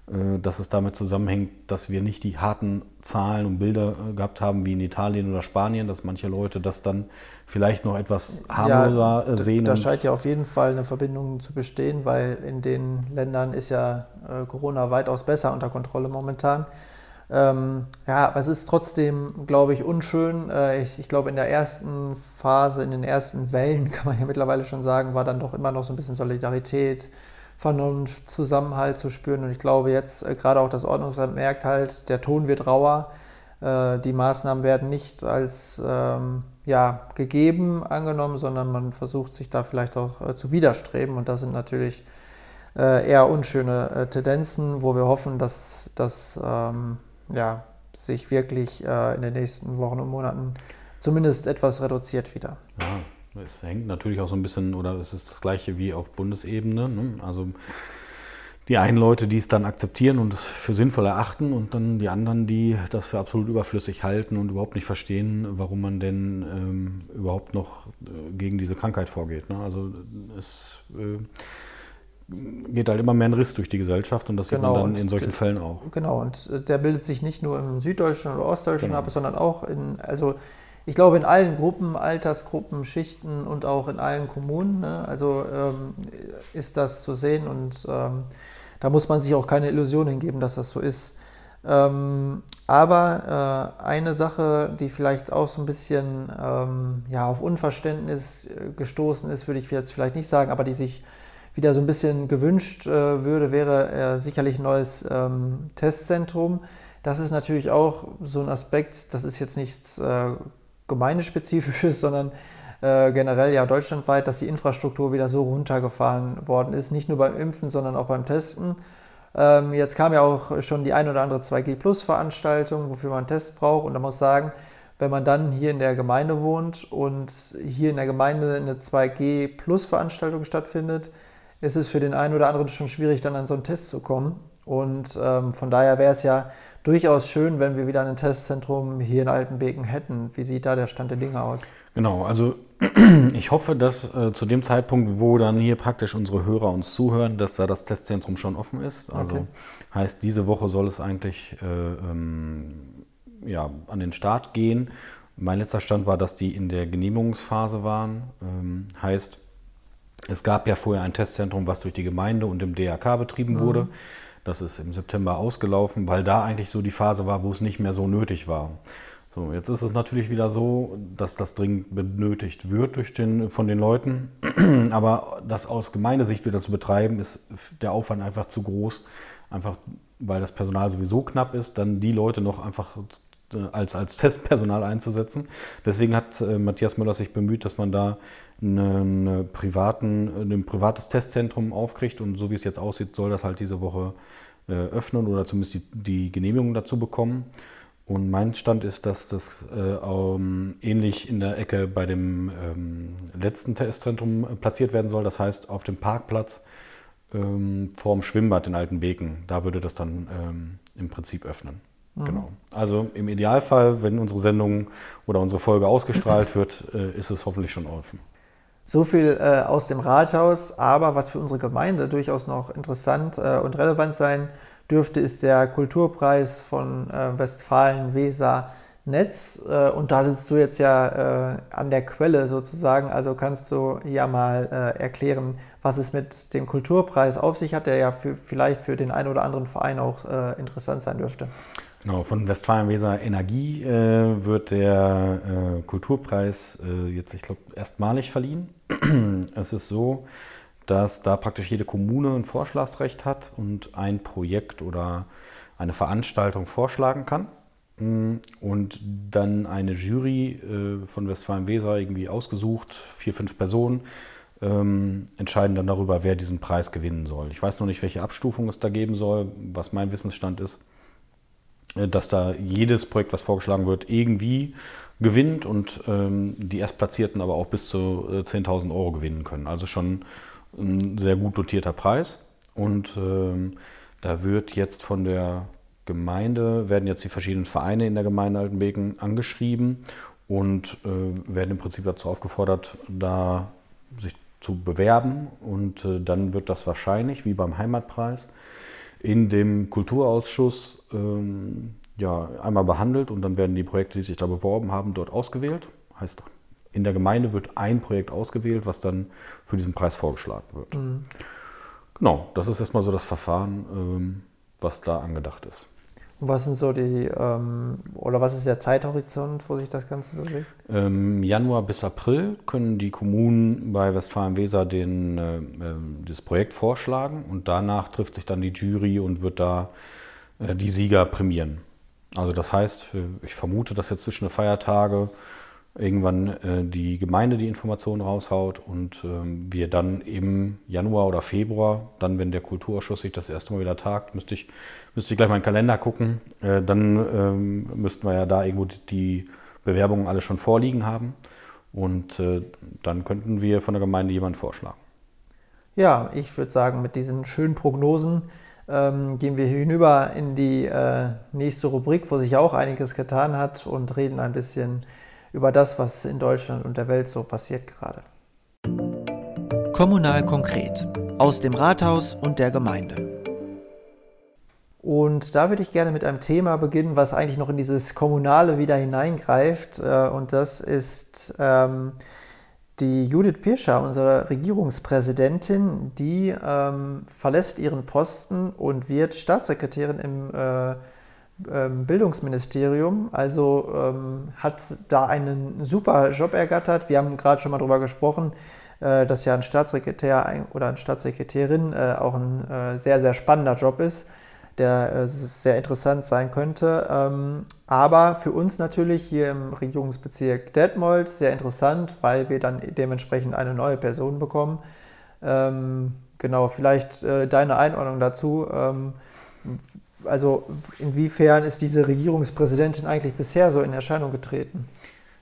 dass es damit zusammenhängt, dass wir nicht die harten Zahlen und Bilder äh, gehabt haben wie in Italien oder Spanien, dass manche Leute das dann vielleicht noch etwas harmloser ja, äh, sehen. Da scheint ja auf jeden Fall eine Verbindung zu bestehen, weil in den Ländern ist ja Corona weitaus besser unter Kontrolle momentan. Ähm, ja, aber es ist trotzdem, glaube ich, unschön. Äh, ich, ich glaube, in der ersten Phase, in den ersten Wellen, kann man ja mittlerweile schon sagen, war dann doch immer noch so ein bisschen Solidarität, Vernunft, Zusammenhalt zu spüren. Und ich glaube, jetzt äh, gerade auch das Ordnungsamt merkt halt, der Ton wird rauer. Äh, die Maßnahmen werden nicht als ähm, ja, gegeben angenommen, sondern man versucht sich da vielleicht auch äh, zu widerstreben. Und das sind natürlich äh, eher unschöne äh, Tendenzen, wo wir hoffen, dass das ähm, ja, sich wirklich äh, in den nächsten Wochen und Monaten zumindest etwas reduziert wieder. Ja, es hängt natürlich auch so ein bisschen, oder es ist das gleiche wie auf Bundesebene. Ne? Also die einen Leute, die es dann akzeptieren und es für sinnvoll erachten und dann die anderen, die das für absolut überflüssig halten und überhaupt nicht verstehen, warum man denn ähm, überhaupt noch äh, gegen diese Krankheit vorgeht. Ne? Also es äh, geht halt immer mehr ein Riss durch die Gesellschaft und das genau, sieht man dann in solchen Fällen auch. Genau, und äh, der bildet sich nicht nur im Süddeutschen oder Ostdeutschen genau. ab, sondern auch in, also ich glaube, in allen Gruppen, Altersgruppen, Schichten und auch in allen Kommunen. Ne? Also ähm, ist das zu sehen und ähm, da muss man sich auch keine Illusion hingeben, dass das so ist. Ähm, aber äh, eine Sache, die vielleicht auch so ein bisschen ähm, ja, auf Unverständnis äh, gestoßen ist, würde ich jetzt vielleicht nicht sagen, aber die sich wieder so ein bisschen gewünscht äh, würde, wäre äh, sicherlich ein neues ähm, Testzentrum. Das ist natürlich auch so ein Aspekt, das ist jetzt nichts äh, Gemeindespezifisches, sondern äh, generell ja deutschlandweit, dass die Infrastruktur wieder so runtergefahren worden ist, nicht nur beim Impfen, sondern auch beim Testen. Ähm, jetzt kam ja auch schon die ein oder andere 2G Plus Veranstaltung, wofür man einen Test braucht und da muss sagen, wenn man dann hier in der Gemeinde wohnt und hier in der Gemeinde eine 2G Plus Veranstaltung stattfindet, ist es für den einen oder anderen schon schwierig, dann an so einen Test zu kommen. Und ähm, von daher wäre es ja durchaus schön, wenn wir wieder ein Testzentrum hier in Altenbeken hätten. Wie sieht da der Stand der Dinge aus? Genau, also ich hoffe, dass äh, zu dem Zeitpunkt, wo dann hier praktisch unsere Hörer uns zuhören, dass da das Testzentrum schon offen ist. Also okay. heißt, diese Woche soll es eigentlich äh, ähm, ja, an den Start gehen. Mein letzter Stand war, dass die in der Genehmigungsphase waren. Ähm, heißt, es gab ja vorher ein Testzentrum, was durch die Gemeinde und im DRK betrieben mhm. wurde. Das ist im September ausgelaufen, weil da eigentlich so die Phase war, wo es nicht mehr so nötig war. So, jetzt ist es natürlich wieder so, dass das dringend benötigt wird durch den, von den Leuten. Aber das aus Gemeindesicht wieder zu betreiben, ist der Aufwand einfach zu groß. Einfach weil das Personal sowieso knapp ist, dann die Leute noch einfach als, als Testpersonal einzusetzen. Deswegen hat äh, Matthias Müller sich bemüht, dass man da einen privaten, ein privates Testzentrum aufkriegt und so wie es jetzt aussieht, soll das halt diese Woche äh, öffnen oder zumindest die, die Genehmigung dazu bekommen. Und mein Stand ist, dass das äh, ähm, ähnlich in der Ecke bei dem ähm, letzten Testzentrum äh, platziert werden soll. Das heißt, auf dem Parkplatz ähm, vorm Schwimmbad in Altenbeken. Da würde das dann ähm, im Prinzip öffnen. Mhm. Genau. Also im Idealfall, wenn unsere Sendung oder unsere Folge ausgestrahlt wird, äh, ist es hoffentlich schon offen. So viel äh, aus dem Rathaus, aber was für unsere Gemeinde durchaus noch interessant äh, und relevant sein dürfte, ist der Kulturpreis von äh, Westfalen-Weser Netz. Äh, und da sitzt du jetzt ja äh, an der Quelle sozusagen. Also kannst du ja mal erklären, was es mit dem Kulturpreis auf sich hat, der ja für, vielleicht für den einen oder anderen Verein auch interessant sein dürfte. Genau, von Westfalen-Weser Energie äh, wird der äh, Kulturpreis äh, jetzt, ich glaube, erstmalig verliehen. es ist so, dass da praktisch jede Kommune ein Vorschlagsrecht hat und ein Projekt oder eine Veranstaltung vorschlagen kann. Mm, und dann eine Jury äh, von Westfalen-Weser irgendwie ausgesucht, vier, fünf Personen, ähm, entscheiden dann darüber, wer diesen Preis gewinnen soll. Ich weiß noch nicht, welche Abstufung es da geben soll, was mein Wissensstand ist dass da jedes Projekt, was vorgeschlagen wird, irgendwie gewinnt und ähm, die Erstplatzierten aber auch bis zu äh, 10.000 Euro gewinnen können. Also schon ein sehr gut dotierter Preis. Und ähm, da wird jetzt von der Gemeinde, werden jetzt die verschiedenen Vereine in der Gemeinde Altenbeken angeschrieben und äh, werden im Prinzip dazu aufgefordert, da sich zu bewerben. Und äh, dann wird das wahrscheinlich, wie beim Heimatpreis, in dem Kulturausschuss ähm, ja, einmal behandelt und dann werden die Projekte, die sich da beworben haben, dort ausgewählt. Heißt, in der Gemeinde wird ein Projekt ausgewählt, was dann für diesen Preis vorgeschlagen wird. Mhm. Genau, das ist erstmal so das Verfahren, ähm, was da angedacht ist. Was sind so die, ähm, oder was ist der Zeithorizont, wo sich das Ganze bewegt? Ähm, Januar bis April können die Kommunen bei Westfalen-Weser äh, äh, das Projekt vorschlagen und danach trifft sich dann die Jury und wird da äh, die Sieger prämieren. Also das heißt, ich vermute, dass jetzt zwischen den Feiertage irgendwann äh, die Gemeinde die Informationen raushaut und ähm, wir dann im Januar oder Februar, dann wenn der Kulturausschuss sich das erste Mal wieder tagt, müsste ich, müsste ich gleich mal in den Kalender gucken, äh, dann ähm, müssten wir ja da irgendwo die Bewerbungen alle schon vorliegen haben und äh, dann könnten wir von der Gemeinde jemanden vorschlagen. Ja, ich würde sagen, mit diesen schönen Prognosen ähm, gehen wir hinüber in die nächste Rubrik, wo sich auch einiges getan hat und reden ein bisschen über das, was in Deutschland und der Welt so passiert gerade. Kommunal konkret aus dem Rathaus und der Gemeinde. Und da würde ich gerne mit einem Thema beginnen, was eigentlich noch in dieses Kommunale wieder hineingreift. Äh, und das ist ähm, die Judith Pirscher, unsere Regierungspräsidentin, die ähm, verlässt ihren Posten und wird Staatssekretärin im äh, Bildungsministerium. Also ähm, hat da einen super Job ergattert. Wir haben gerade schon mal darüber gesprochen, äh, dass ja ein Staatssekretär oder eine Staatssekretärin äh, auch ein äh, sehr, sehr spannender Job ist der äh, sehr interessant sein könnte. Ähm, aber für uns natürlich hier im Regierungsbezirk Detmold sehr interessant, weil wir dann dementsprechend eine neue Person bekommen. Ähm, genau, vielleicht äh, deine Einordnung dazu. Also inwiefern ist diese Regierungspräsidentin eigentlich bisher so in Erscheinung getreten?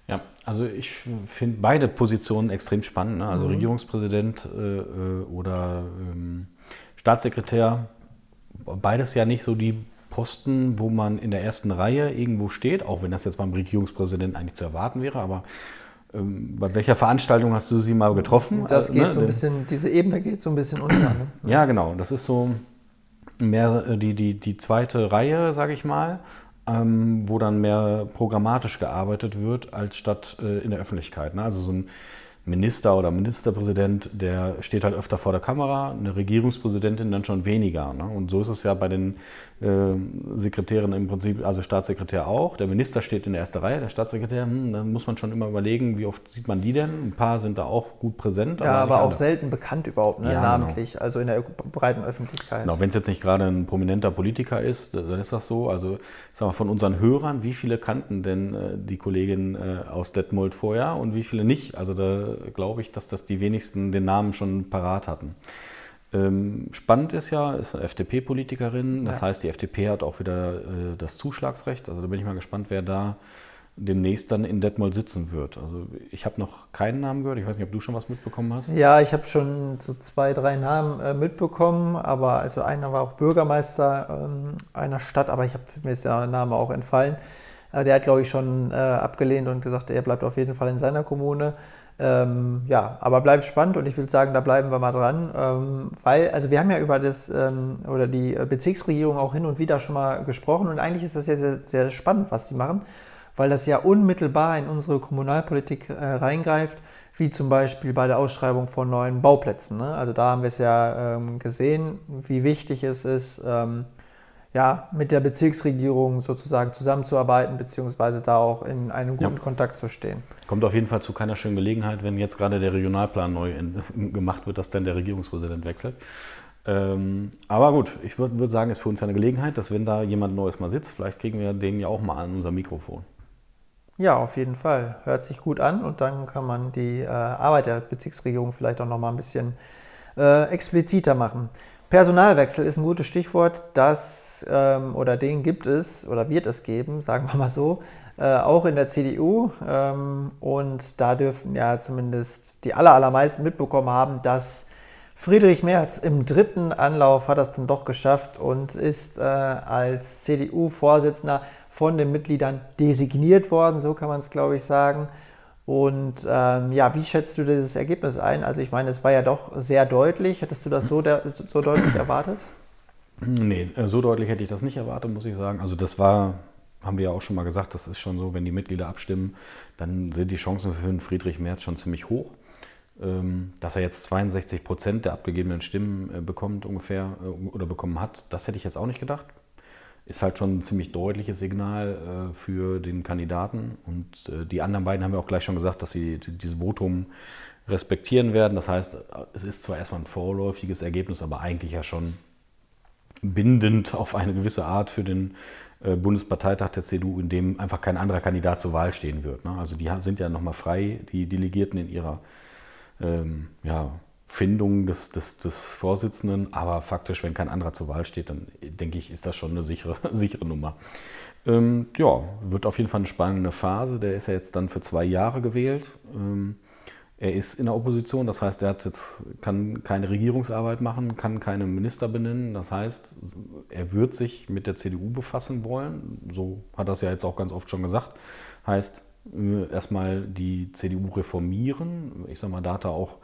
Ja, also ich finde beide Positionen extrem spannend. Ne? Also mhm. Regierungspräsident äh, äh oder ähm, Staatssekretär beides ja nicht so die Posten, wo man in der ersten Reihe irgendwo steht, auch wenn das jetzt beim Regierungspräsidenten eigentlich zu erwarten wäre, aber ähm, bei welcher Veranstaltung hast du sie mal getroffen? Das äh, geht ne? so ein bisschen, diese Ebene geht so ein bisschen unter. Ne? Ja, genau. Das ist so mehr äh, die, die, die zweite Reihe, sage ich mal, ähm, wo dann mehr programmatisch gearbeitet wird, als statt äh, in der Öffentlichkeit. Ne? Also so ein Minister oder Ministerpräsident, der steht halt öfter vor der Kamera, eine Regierungspräsidentin dann schon weniger. Ne? Und so ist es ja bei den äh, Sekretären im Prinzip, also Staatssekretär auch. Der Minister steht in der ersten Reihe, der Staatssekretär, hm, da muss man schon immer überlegen, wie oft sieht man die denn? Ein paar sind da auch gut präsent. Ja, aber, aber auch selten bekannt überhaupt, ne? ja, genau. namentlich, genau. also in der breiten Öffentlichkeit. Genau, wenn es jetzt nicht gerade ein prominenter Politiker ist, dann ist das so. Also ich sag mal, von unseren Hörern, wie viele kannten denn äh, die Kollegin äh, aus Detmold vorher und wie viele nicht? Also da glaube ich, dass das die wenigsten den Namen schon parat hatten. Ähm, spannend ist ja, ist eine FDP-Politikerin. Das ja. heißt, die FDP hat auch wieder äh, das Zuschlagsrecht. Also da bin ich mal gespannt, wer da demnächst dann in Detmold sitzen wird. Also ich habe noch keinen Namen gehört. Ich weiß nicht, ob du schon was mitbekommen hast. Ja, ich habe schon so zwei, drei Namen äh, mitbekommen, aber also einer war auch Bürgermeister ähm, einer Stadt, aber ich habe mir ist der Name auch entfallen. Äh, der hat, glaube ich, schon äh, abgelehnt und gesagt, er bleibt auf jeden Fall in seiner Kommune. Ähm, ja, aber bleibt spannend und ich würde sagen, da bleiben wir mal dran, ähm, weil, also wir haben ja über das ähm, oder die Bezirksregierung auch hin und wieder schon mal gesprochen und eigentlich ist das ja sehr, sehr spannend, was die machen, weil das ja unmittelbar in unsere Kommunalpolitik äh, reingreift, wie zum Beispiel bei der Ausschreibung von neuen Bauplätzen. Ne? Also da haben wir es ja ähm, gesehen, wie wichtig es ist, ähm, ja, mit der Bezirksregierung sozusagen zusammenzuarbeiten, beziehungsweise da auch in einem guten ja. Kontakt zu stehen. Kommt auf jeden Fall zu keiner schönen Gelegenheit, wenn jetzt gerade der Regionalplan neu in, gemacht wird, dass dann der Regierungspräsident wechselt. Ähm, aber gut, ich würde würd sagen, es ist für uns eine Gelegenheit, dass wenn da jemand Neues mal sitzt, vielleicht kriegen wir den ja auch mal an unser Mikrofon. Ja, auf jeden Fall. Hört sich gut an und dann kann man die äh, Arbeit der Bezirksregierung vielleicht auch noch mal ein bisschen äh, expliziter machen. Personalwechsel ist ein gutes Stichwort. Das ähm, oder den gibt es oder wird es geben, sagen wir mal so, äh, auch in der CDU. Ähm, und da dürfen ja zumindest die aller, allermeisten mitbekommen haben, dass Friedrich Merz im dritten Anlauf hat das dann doch geschafft und ist äh, als CDU-Vorsitzender von den Mitgliedern designiert worden, so kann man es, glaube ich, sagen. Und ähm, ja, wie schätzt du dieses Ergebnis ein? Also ich meine, es war ja doch sehr deutlich. Hättest du das so, so deutlich erwartet? Nee, äh, so deutlich hätte ich das nicht erwartet, muss ich sagen. Also das war, haben wir ja auch schon mal gesagt, das ist schon so, wenn die Mitglieder abstimmen, dann sind die Chancen für Friedrich Merz schon ziemlich hoch. Ähm, dass er jetzt 62 Prozent der abgegebenen Stimmen äh, bekommt ungefähr äh, oder bekommen hat, das hätte ich jetzt auch nicht gedacht ist halt schon ein ziemlich deutliches Signal äh, für den Kandidaten. Und äh, die anderen beiden haben wir auch gleich schon gesagt, dass sie dieses Votum respektieren werden. Das heißt, es ist zwar erstmal ein vorläufiges Ergebnis, aber eigentlich ja schon bindend auf eine gewisse Art für den äh, Bundesparteitag der CDU, in dem einfach kein anderer Kandidat zur Wahl stehen wird. Ne? Also die sind ja nochmal frei, die Delegierten in ihrer ähm, ja, Findung des, des, des Vorsitzenden, aber faktisch, wenn kein anderer zur Wahl steht, dann denke ich, ist das schon eine sichere, sichere Nummer. Ähm, ja, wird auf jeden Fall eine spannende Phase. Der ist ja jetzt dann für zwei Jahre gewählt. Ähm, er ist in der Opposition, das heißt, er hat jetzt, kann keine Regierungsarbeit machen, kann keine Minister benennen. Das heißt, er wird sich mit der CDU befassen wollen. So hat es ja jetzt auch ganz oft schon gesagt. Heißt, äh, erstmal die CDU reformieren. Ich sage mal, da hat er auch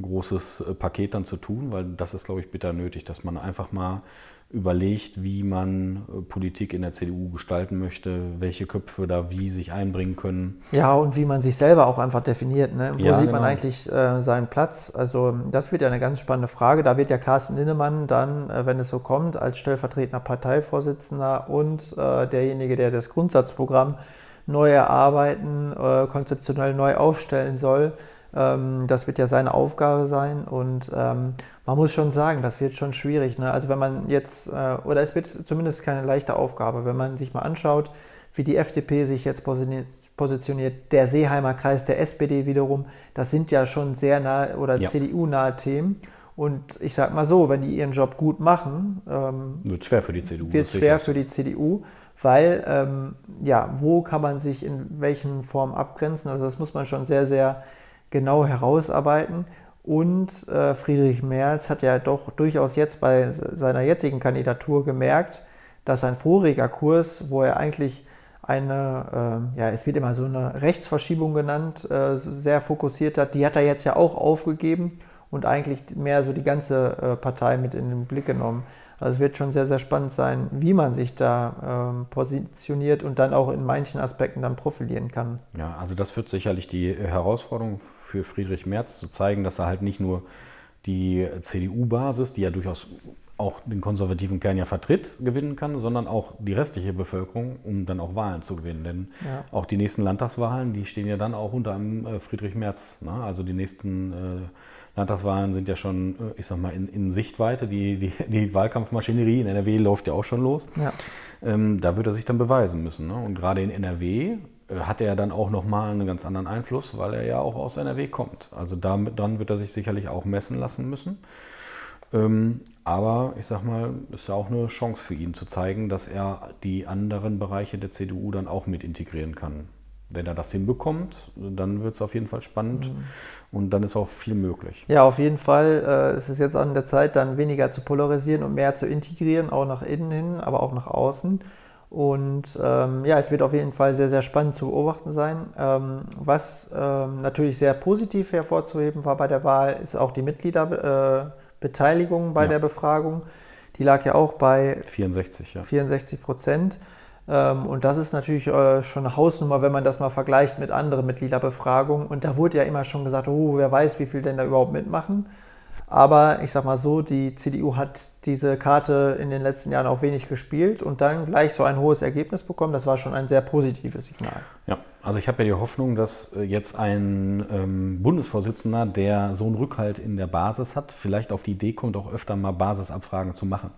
großes äh, Paket dann zu tun, weil das ist, glaube ich, bitter nötig, dass man einfach mal überlegt, wie man äh, Politik in der CDU gestalten möchte, welche Köpfe da wie sich einbringen können. Ja, und wie man sich selber auch einfach definiert. Ne? Wo ja, sieht genau. man eigentlich äh, seinen Platz? Also das wird ja eine ganz spannende Frage. Da wird ja Carsten Linnemann dann, äh, wenn es so kommt, als stellvertretender Parteivorsitzender und äh, derjenige, der das Grundsatzprogramm neu erarbeiten, äh, konzeptionell neu aufstellen soll, das wird ja seine Aufgabe sein und ähm, man muss schon sagen, das wird schon schwierig. Ne? Also wenn man jetzt, äh, oder es wird zumindest keine leichte Aufgabe, wenn man sich mal anschaut, wie die FDP sich jetzt positioniert, der Seeheimer Kreis der SPD wiederum, das sind ja schon sehr nahe oder ja. CDU-nahe Themen. Und ich sag mal so, wenn die ihren Job gut machen, ähm, wird schwer für die CDU. Wird schwer für die CDU, weil ähm, ja, wo kann man sich in welchen Formen abgrenzen? Also das muss man schon sehr, sehr genau herausarbeiten. Und äh, Friedrich Merz hat ja doch durchaus jetzt bei seiner jetzigen Kandidatur gemerkt, dass sein voriger Kurs, wo er eigentlich eine, äh, ja, es wird immer so eine Rechtsverschiebung genannt, äh, sehr fokussiert hat, die hat er jetzt ja auch aufgegeben und eigentlich mehr so die ganze äh, Partei mit in den Blick genommen. Also es wird schon sehr, sehr spannend sein, wie man sich da ähm, positioniert und dann auch in manchen Aspekten dann profilieren kann. Ja, also das wird sicherlich die Herausforderung für Friedrich Merz zu zeigen, dass er halt nicht nur die CDU-Basis, die ja durchaus auch den konservativen Kern ja vertritt, gewinnen kann, sondern auch die restliche Bevölkerung, um dann auch Wahlen zu gewinnen. Denn ja. auch die nächsten Landtagswahlen, die stehen ja dann auch unter einem äh, Friedrich Merz. Ne? Also die nächsten äh, Landtagswahlen sind ja schon, äh, ich sag mal, in, in Sichtweite. Die, die, die, Wahlkampfmaschinerie in NRW läuft ja auch schon los. Ja. Ähm, da wird er sich dann beweisen müssen. Ne? Und gerade in NRW äh, hat er dann auch nochmal einen ganz anderen Einfluss, weil er ja auch aus NRW kommt. Also damit, dann wird er sich sicherlich auch messen lassen müssen. Ähm, aber ich sag mal, ist ja auch eine Chance für ihn zu zeigen, dass er die anderen Bereiche der CDU dann auch mit integrieren kann wenn er das hinbekommt, dann wird es auf jeden Fall spannend mhm. und dann ist auch viel möglich. Ja, auf jeden Fall äh, ist es jetzt an der Zeit, dann weniger zu polarisieren und mehr zu integrieren, auch nach innen hin, aber auch nach außen. Und ähm, ja, es wird auf jeden Fall sehr, sehr spannend zu beobachten sein. Ähm, was ähm, natürlich sehr positiv hervorzuheben war bei der Wahl, ist auch die Mitgliederbeteiligung äh, bei ja. der Befragung. Die lag ja auch bei 64, ja. 64 Prozent. Ähm, und das ist natürlich äh, schon eine Hausnummer, wenn man das mal vergleicht mit anderen Mitgliederbefragungen. Und da wurde ja immer schon gesagt, oh, wer weiß, wie viel denn da überhaupt mitmachen. Aber ich sag mal so, die CDU hat diese Karte in den letzten Jahren auch wenig gespielt und dann gleich so ein hohes Ergebnis bekommen. Das war schon ein sehr positives Signal. Ja, also ich habe ja die Hoffnung, dass äh, jetzt ein ähm, Bundesvorsitzender, der so einen Rückhalt in der Basis hat, vielleicht auf die Idee kommt, auch öfter mal Basisabfragen zu machen.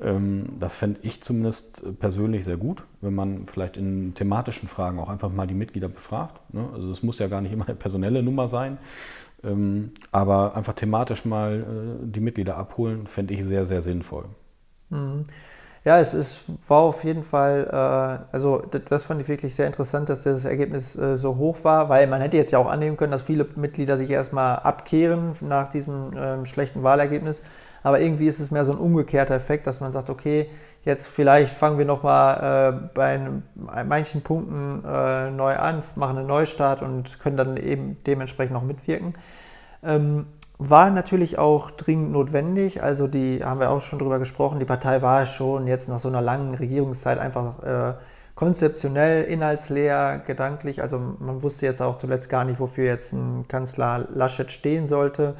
Ähm, das fände ich zumindest persönlich sehr gut, wenn man vielleicht in thematischen Fragen auch einfach mal die Mitglieder befragt. Ne? Also es muss ja gar nicht immer eine personelle Nummer sein, ähm, aber einfach thematisch mal äh, die Mitglieder abholen, fände ich sehr, sehr sinnvoll. Mhm. Ja, es ist, war auf jeden Fall, äh, also das fand ich wirklich sehr interessant, dass das Ergebnis äh, so hoch war, weil man hätte jetzt ja auch annehmen können, dass viele Mitglieder sich erstmal abkehren nach diesem ähm, schlechten Wahlergebnis. Aber irgendwie ist es mehr so ein umgekehrter Effekt, dass man sagt, okay, jetzt vielleicht fangen wir nochmal äh, bei manchen Punkten äh, neu an, machen einen Neustart und können dann eben dementsprechend noch mitwirken. Ähm, war natürlich auch dringend notwendig. Also die haben wir auch schon drüber gesprochen. Die Partei war schon jetzt nach so einer langen Regierungszeit einfach äh, konzeptionell, inhaltsleer, gedanklich. Also man wusste jetzt auch zuletzt gar nicht, wofür jetzt ein Kanzler Laschet stehen sollte.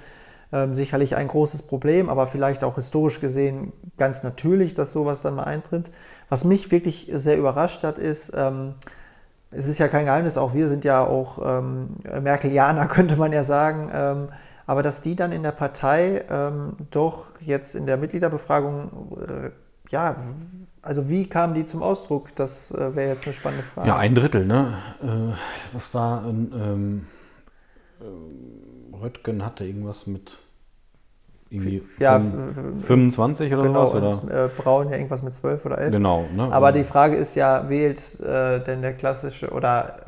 Ähm, sicherlich ein großes Problem, aber vielleicht auch historisch gesehen ganz natürlich, dass sowas dann mal eintritt. Was mich wirklich sehr überrascht hat, ist, ähm, es ist ja kein Geheimnis, auch wir sind ja auch ähm, Merkelianer, könnte man ja sagen, ähm, aber dass die dann in der Partei ähm, doch jetzt in der Mitgliederbefragung, äh, ja, also wie kamen die zum Ausdruck? Das äh, wäre jetzt eine spannende Frage. Ja, ein Drittel, ne? Äh, was war ähm, äh, Röttgen hatte irgendwas mit irgendwie ja, 25 oder genau, sowas? Oder? Und, äh, Braun ja irgendwas mit 12 oder 11. Genau. Ne? Aber die Frage ist ja, wählt äh, denn der klassische oder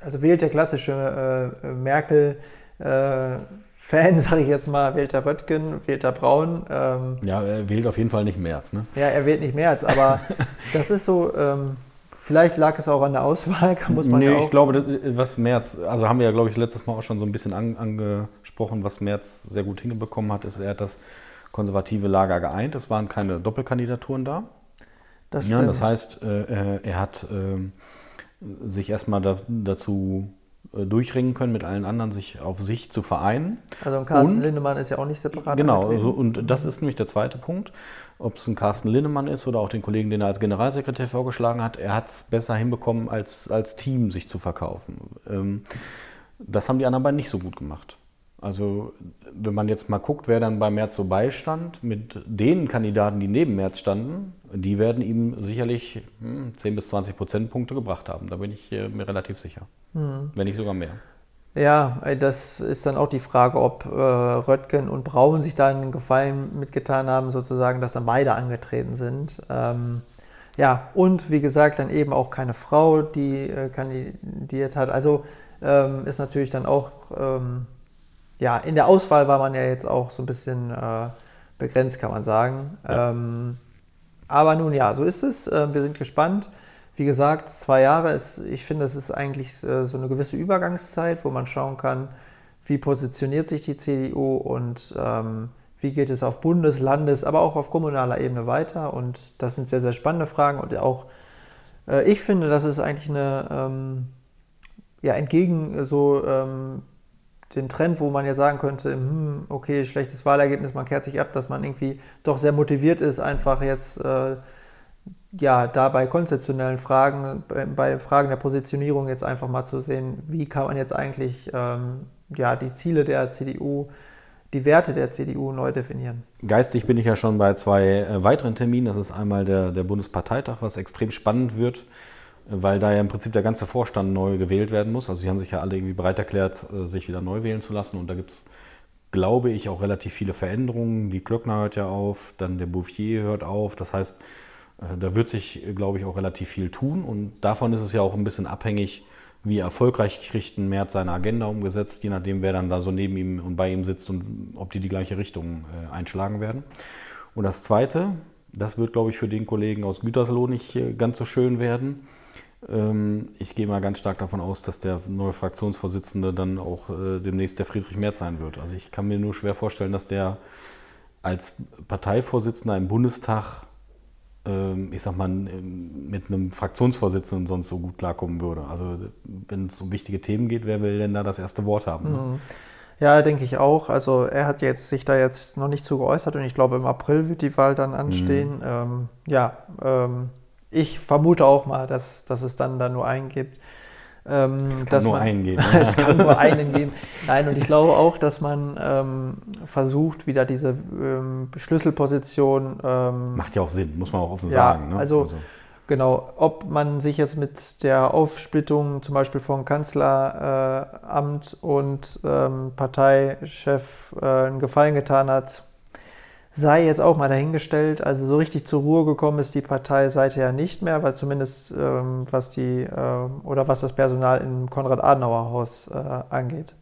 also wählt der klassische äh, Merkel äh, Fan, sage ich jetzt mal, wählt er Röttgen, wählt er Braun. Ähm, ja, er wählt auf jeden Fall nicht März, ne? Ja, er wählt nicht März, aber das ist so, ähm, vielleicht lag es auch an der Auswahl, muss man nee, ja auch. ich glaube, das, was März, also haben wir ja, glaube ich, letztes Mal auch schon so ein bisschen an, angesprochen, was März sehr gut hingebekommen hat, ist, er hat das konservative Lager geeint. Es waren keine Doppelkandidaturen da. Das, ja, das heißt, äh, er hat äh, sich erstmal da, dazu äh, durchringen können, mit allen anderen sich auf sich zu vereinen. Also ein Carsten und, Lindemann ist ja auch nicht separat. Genau, also, und das ist nämlich der zweite Punkt. Ob es ein Carsten Lindemann ist oder auch den Kollegen, den er als Generalsekretär vorgeschlagen hat, er hat es besser hinbekommen, als, als Team sich zu verkaufen. Ähm, das haben die anderen beiden nicht so gut gemacht. Also wenn man jetzt mal guckt, wer dann bei Merz so beistand, mit den Kandidaten, die neben Merz standen, die werden ihm sicherlich 10 hm, bis 20 Prozentpunkte gebracht haben. Da bin ich äh, mir relativ sicher. Mhm. Wenn nicht sogar mehr. Ja, das ist dann auch die Frage, ob äh, Röttgen und Braun sich da einen Gefallen mitgetan haben, sozusagen, dass dann beide angetreten sind. Ähm, ja, und wie gesagt, dann eben auch keine Frau, die äh, kandidiert hat. Also ähm, ist natürlich dann auch ähm, ja, in der Auswahl war man ja jetzt auch so ein bisschen äh, begrenzt, kann man sagen. Ja. Ähm, aber nun ja, so ist es. Äh, wir sind gespannt. Wie gesagt, zwei Jahre ist, ich finde, es ist eigentlich äh, so eine gewisse Übergangszeit, wo man schauen kann, wie positioniert sich die CDU und ähm, wie geht es auf Bundes-, Landes-, aber auch auf kommunaler Ebene weiter. Und das sind sehr, sehr spannende Fragen. Und auch äh, ich finde, das ist eigentlich eine, ähm, ja, entgegen so ähm, den Trend, wo man ja sagen könnte, hm, okay, schlechtes Wahlergebnis, man kehrt sich ab, dass man irgendwie doch sehr motiviert ist, einfach jetzt äh, ja, da bei konzeptionellen Fragen, bei, bei, Fragen der Positionierung jetzt einfach mal zu sehen, wie kann man jetzt eigentlich ähm, ja, die Ziele der CDU, die Werte der CDU neu definieren. Geistig bin ich ja schon bei zwei äh, weiteren Terminen. Das ist einmal der, der Bundesparteitag, was extrem spannend wird weil da ja im Prinzip der ganze Vorstand neu gewählt werden muss. Also sie haben sich ja alle irgendwie bereit erklärt, äh, sich wieder neu wählen zu lassen und da gibt es, glaube ich, auch relativ viele Veränderungen. Die Klöckner hört ja auf, dann der Bouffier hört auf. Das heißt, äh, da wird sich, glaube ich, auch relativ viel tun und davon ist es ja auch ein bisschen abhängig, wie erfolgreich kriegt ein März seine Agenda umgesetzt, je nachdem, wer dann da so neben ihm und bei ihm sitzt und ob die die gleiche Richtung äh, einschlagen werden. Und das Zweite, das wird, glaube ich, für den Kollegen aus Gütersloh nicht ganz so schön werden. Ähm, ich gehe mal ganz stark davon aus, dass der neue Fraktionsvorsitzende dann auch äh, demnächst der Friedrich Merz sein wird. Also ich kann mir nur schwer vorstellen, dass der als Parteivorsitzender im Bundestag, ähm, ich sag mal, mit einem Fraktionsvorsitzenden sonst so gut klarkommen würde. Also wenn es um wichtige Themen geht, wer will denn da das erste Wort haben? Ne? Mhm. Ja, denke ich auch. Also er hat jetzt sich da jetzt noch nicht zu geäußert und ich glaube im April wird die Wahl dann anstehen. Mhm. Ähm, ja, ähm, ich vermute auch mal, dass, dass es dann da nur einen gibt. Ähm, es kann nur man, einen geben. es kann nur einen geben. Nein, und ich glaube auch, dass man ähm, versucht, wieder diese ähm, Schlüsselposition. Ähm, Macht ja auch Sinn, muss man auch offen ja, sagen. Ne? Also, also, genau, ob man sich jetzt mit der Aufsplittung zum Beispiel von Kanzleramt äh, und ähm, Parteichef äh, einen Gefallen getan hat, sei jetzt auch mal dahingestellt. Also so richtig zur Ruhe gekommen ist die Partei seither nicht mehr, weil zumindest ähm, was die äh, oder was das Personal im Konrad-Adenauer-Haus äh, angeht.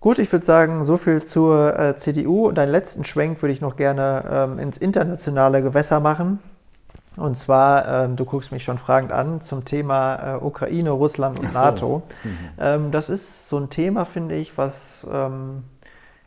Gut, ich würde sagen, so viel zur äh, CDU. Und einen letzten Schwenk würde ich noch gerne ähm, ins internationale Gewässer machen. Und zwar, ähm, du guckst mich schon fragend an, zum Thema äh, Ukraine, Russland und so. NATO. Mhm. Ähm, das ist so ein Thema, finde ich, was ähm,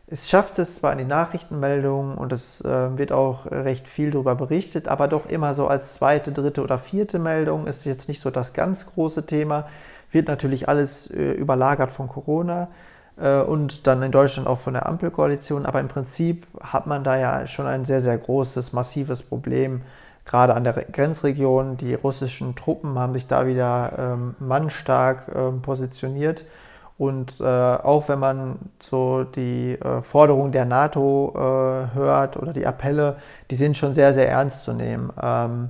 es schafft es zwar in die Nachrichtenmeldungen und es äh, wird auch recht viel darüber berichtet, aber doch immer so als zweite, dritte oder vierte Meldung ist jetzt nicht so das ganz große Thema. Wird natürlich alles äh, überlagert von Corona äh, und dann in Deutschland auch von der Ampelkoalition, aber im Prinzip hat man da ja schon ein sehr, sehr großes, massives Problem, gerade an der Grenzregion. Die russischen Truppen haben sich da wieder ähm, mannstark ähm, positioniert. Und äh, auch wenn man so die äh, Forderungen der NATO äh, hört oder die Appelle, die sind schon sehr, sehr ernst zu nehmen. Ähm,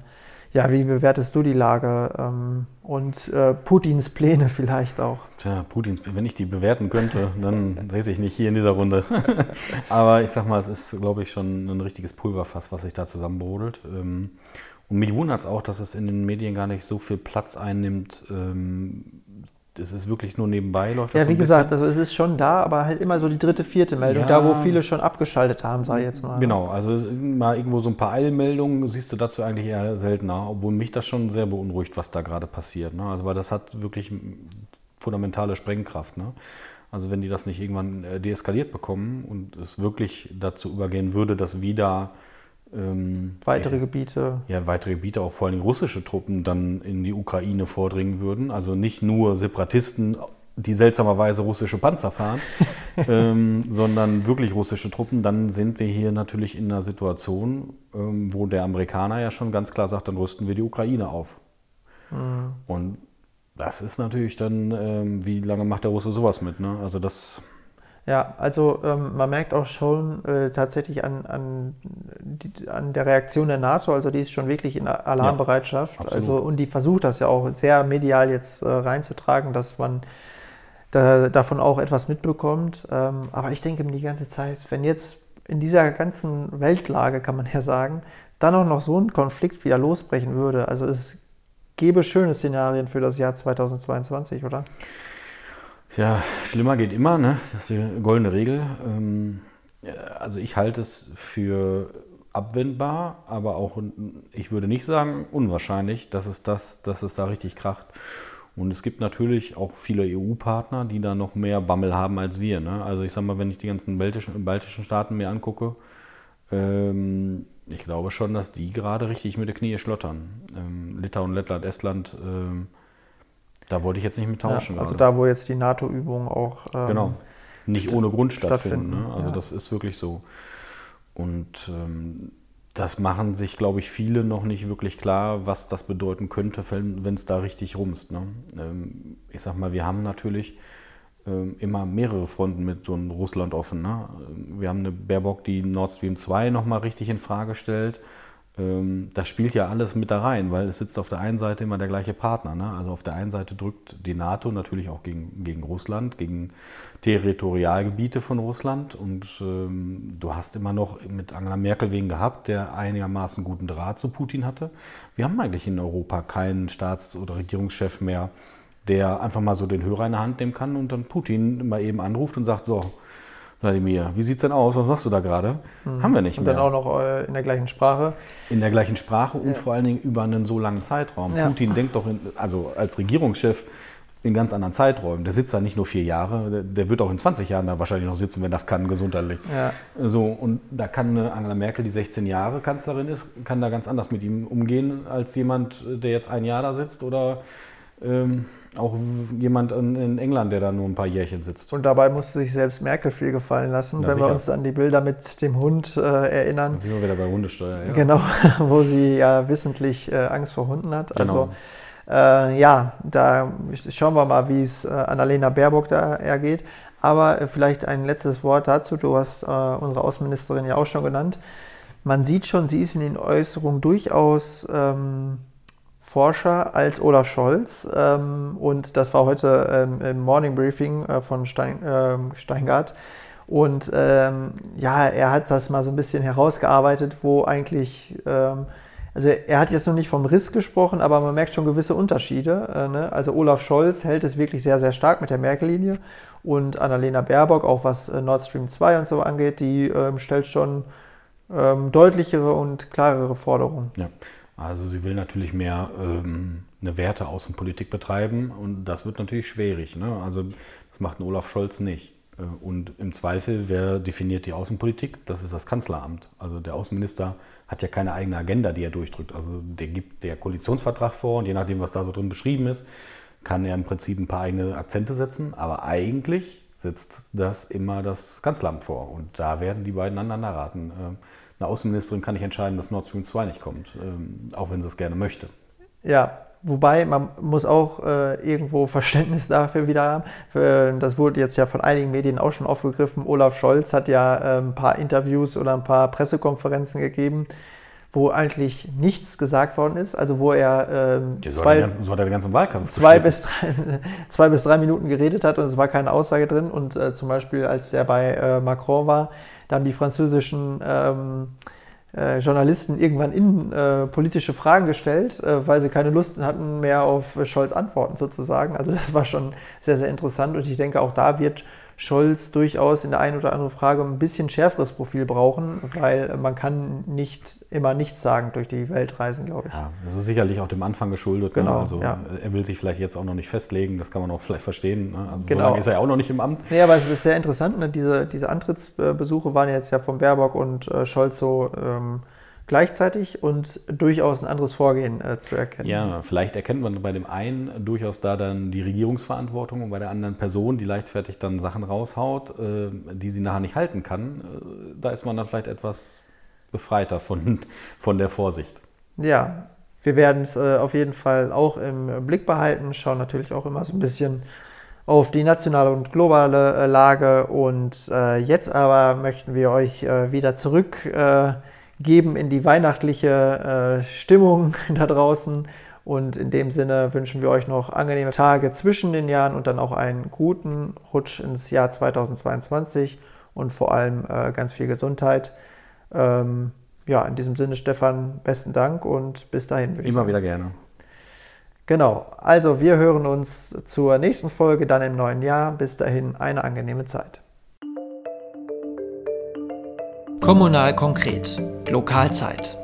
ja, wie bewertest du die Lage ähm, und äh, Putins Pläne vielleicht auch? Tja, Putins, wenn ich die bewerten könnte, dann säße ich nicht hier in dieser Runde. Aber ich sag mal, es ist, glaube ich, schon ein richtiges Pulverfass, was sich da zusammenbrodelt. Ähm, und mich wundert es auch, dass es in den Medien gar nicht so viel Platz einnimmt, das ist wirklich nur nebenbei, läuft ja, das wie so ein gesagt, bisschen. also es ist schon da, aber halt immer so die dritte, vierte Meldung, Ja. da wo viele schon abgeschaltet haben, ich jetzt mal. Genau, also es- mal irgendwo so ein paar Eilmeldungen siehst du dazu eigentlich eher seltener, obwohl mich das schon sehr beunruhigt, was da gerade passiert. Ne? Also weil das hat wirklich fundamentale Sprengkraft. Ne? Also wenn die das nicht irgendwann äh, deeskaliert bekommen und es wirklich dazu übergehen würde, dass wieder ähm, Weitere Gebiete. ja, weitere Gebiete, auch vor allem russische Truppen dann in die Ukraine vordringen würden. Also nicht nur Separatisten, die seltsamerweise russische Panzer fahren, ähm, sondern wirklich russische Truppen, dann sind wir hier natürlich in einer Situation, ähm, wo der Amerikaner ja schon ganz klar sagt, dann rüsten wir die Ukraine auf. Und das ist natürlich dann, ähm, wie lange macht der Russe sowas mit? Ne? Also das, Ja, also ähm, man merkt auch schon äh, tatsächlich an, an, die, an der Reaktion der NATO, also die ist schon wirklich in Alarmbereitschaft. absolut. also, und die versucht das ja auch sehr medial jetzt äh, reinzutragen, dass man da, davon auch etwas mitbekommt. Ähm, aber ich denke mir die ganze Zeit, wenn jetzt in dieser ganzen Weltlage, kann man ja sagen, dann auch noch so ein Konflikt wieder losbrechen würde, also es gäbe schöne Szenarien für das Jahr 2022, oder? Ja, schlimmer geht immer, ne? Das ist die goldene Regel. Ähm, also ich halte es für abwendbar, aber auch, ich würde nicht sagen, unwahrscheinlich, dass es, das, dass es da richtig kracht. Und es gibt natürlich auch viele EU-Partner, die da noch mehr Bammel haben als wir. Ne? Also ich sag mal, wenn ich die ganzen baltischen, baltischen Staaten mir angucke, ähm, ich glaube schon, dass die gerade richtig mit den Knie schlottern. Ähm, Litauen, Lettland, Estland, ähm, da wollte ich jetzt nicht mit tauschen. Ja, also gerade. da, wo jetzt die NATO-Übungen auch ähm, Genau. Nicht ohne Grund stattfinden. stattfinden, ne? Also ja. das ist wirklich so. Und ähm, das machen sich, glaube ich, viele noch nicht wirklich klar, was das bedeuten könnte, wenn es da richtig rumst. Ne? Ähm, ich sag mal, wir haben natürlich ähm, immer mehrere Fronten mit so einem Russland offen. Ne? Wir haben eine Baerbock, die Nord Stream 2 nochmal richtig in Frage stellt. Ähm, Das spielt ja alles mit da rein, weil es sitzt auf der einen Seite immer der gleiche Partner. Ne? Also auf der einen Seite drückt die NATO natürlich auch gegen, gegen Russland, gegen Territorialgebiete von Russland. Und ähm, du hast immer noch mit Angela Merkel wen gehabt, der einigermaßen guten Draht zu Putin hatte. Wir haben eigentlich in Europa keinen Staats- oder Regierungschef mehr, der einfach mal so den Hörer in der Hand nehmen kann und dann Putin mal eben anruft und sagt, so, Wladimir, wie sieht's denn aus? Was machst du da gerade? Haben wir nicht und mehr. dann auch noch äh, in der gleichen Sprache. In der gleichen Sprache und vor allen Dingen über einen so langen Zeitraum. Ja. Putin denkt doch, in, also als Regierungschef in ganz anderen Zeiträumen. Der sitzt da nicht nur vier Jahre, der, der wird auch in 20 Jahren da wahrscheinlich noch sitzen, wenn das kann, gesundheitlich. Ja. So, und da kann Angela Merkel, die 16 Jahre Kanzlerin ist, kann da ganz anders mit ihm umgehen, als jemand, der jetzt ein Jahr da sitzt oder ähm, auch jemand in, in England, der da nur ein paar Jährchen sitzt. Und dabei musste sich selbst Merkel viel gefallen lassen, Ja, wenn wir sicher. uns an die Bilder mit dem Hund äh, erinnern. Dann sind wir wieder bei Hundesteuer. Ja. Genau, wo sie ja wissentlich äh, Angst vor Hunden hat. Genau. Also äh, ja, da schauen wir mal, wie es äh, Annalena Baerbock da ergeht. Aber äh, vielleicht ein letztes Wort dazu. Du hast äh, unsere Außenministerin ja auch schon genannt. Man sieht schon, sie ist in den Äußerungen durchaus ähm, forscher als Olaf Scholz. Ähm, und das war heute ähm, im Morning Briefing äh, von Stein, ähm, Steingart. Und ähm, ja, er hat das mal so ein bisschen herausgearbeitet, wo eigentlich, ähm, also er hat jetzt noch nicht vom Riss gesprochen, aber man merkt schon gewisse Unterschiede. Äh, ne? Also Olaf Scholz hält es wirklich sehr, sehr stark mit der Merkel-Linie und Annalena Baerbock, auch was äh, Nord Stream 2 und so angeht, die ähm, stellt schon ähm, deutlichere und klarere Forderungen. Ja, also sie will natürlich mehr ähm, eine Werteaußenpolitik betreiben und das wird natürlich schwierig. Ne? Also das macht ein Olaf Scholz nicht. Äh, Und im Zweifel, wer definiert die Außenpolitik? Das ist das Kanzleramt. Also der Außenminister hat ja keine eigene Agenda, die er durchdrückt. Also der gibt der Koalitionsvertrag vor und je nachdem, was da so drin beschrieben ist, kann er im Prinzip ein paar eigene Akzente setzen. Aber eigentlich setzt das immer das Kanzleramt vor. Und da werden die beiden aneinander raten. Eine Außenministerin kann nicht entscheiden, dass Nord Stream 2 nicht kommt, ähm, auch wenn sie es gerne möchte. Ja, wobei man muss auch äh, irgendwo Verständnis dafür wieder haben. Für, das wurde jetzt ja von einigen Medien auch schon aufgegriffen. Olaf Scholz hat ja äh, ein paar Interviews oder ein paar Pressekonferenzen gegeben, wo eigentlich nichts gesagt worden ist. Also wo er ähm, zwei, der ganze, so hat er den ganzen Wahlkampf zwei, bestritten. bis drei, zwei bis drei Minuten geredet hat und es war keine Aussage drin. Und äh, zum Beispiel, als er bei äh, Macron war, da haben die französischen ähm, äh, Journalisten irgendwann innenpolitische äh, Fragen gestellt, äh, weil sie keine Lust hatten mehr auf Scholz Antworten sozusagen. Also das war schon sehr, sehr interessant und ich denke, auch da wird Scholz durchaus in der einen oder anderen Frage ein bisschen schärferes Profil brauchen, weil man kann nicht immer nichts sagen durch die Welt reisen, glaube ich. Ja, das ist sicherlich auch dem Anfang geschuldet. Ne? Genau, ne? Also ja. er will sich vielleicht jetzt auch noch nicht festlegen, das kann man auch vielleicht verstehen. Ne? Also genau. so lange ist er ja auch noch nicht im Amt. Nee, aber es ist sehr interessant, ne? diese, diese Antrittsbesuche waren jetzt ja von Baerbock und äh, Scholz so ähm, gleichzeitig und durchaus ein anderes Vorgehen äh, zu erkennen. Ja, vielleicht erkennt man bei dem einen durchaus da dann die Regierungsverantwortung und bei der anderen Person, die leichtfertig dann Sachen raushaut, äh, die sie nachher nicht halten kann, äh, da ist man dann vielleicht etwas befreiter von, von der Vorsicht. Ja, wir werden es äh, auf jeden Fall auch im Blick behalten, schauen natürlich auch immer so ein bisschen auf die nationale und globale äh, Lage und äh, jetzt aber möchten wir euch wieder zurück geben in die weihnachtliche äh, Stimmung da draußen. Und in dem Sinne wünschen wir euch noch angenehme Tage zwischen den Jahren und dann auch einen guten Rutsch ins Jahr 2022 und vor allem äh, ganz viel Gesundheit. Ähm, ja, in diesem Sinne, Stefan, besten Dank und bis dahin. Immer sagen. wieder gerne. Genau, also wir hören uns zur nächsten Folge dann im neuen Jahr. Bis dahin eine angenehme Zeit. Kommunal konkret. Lokalzeit.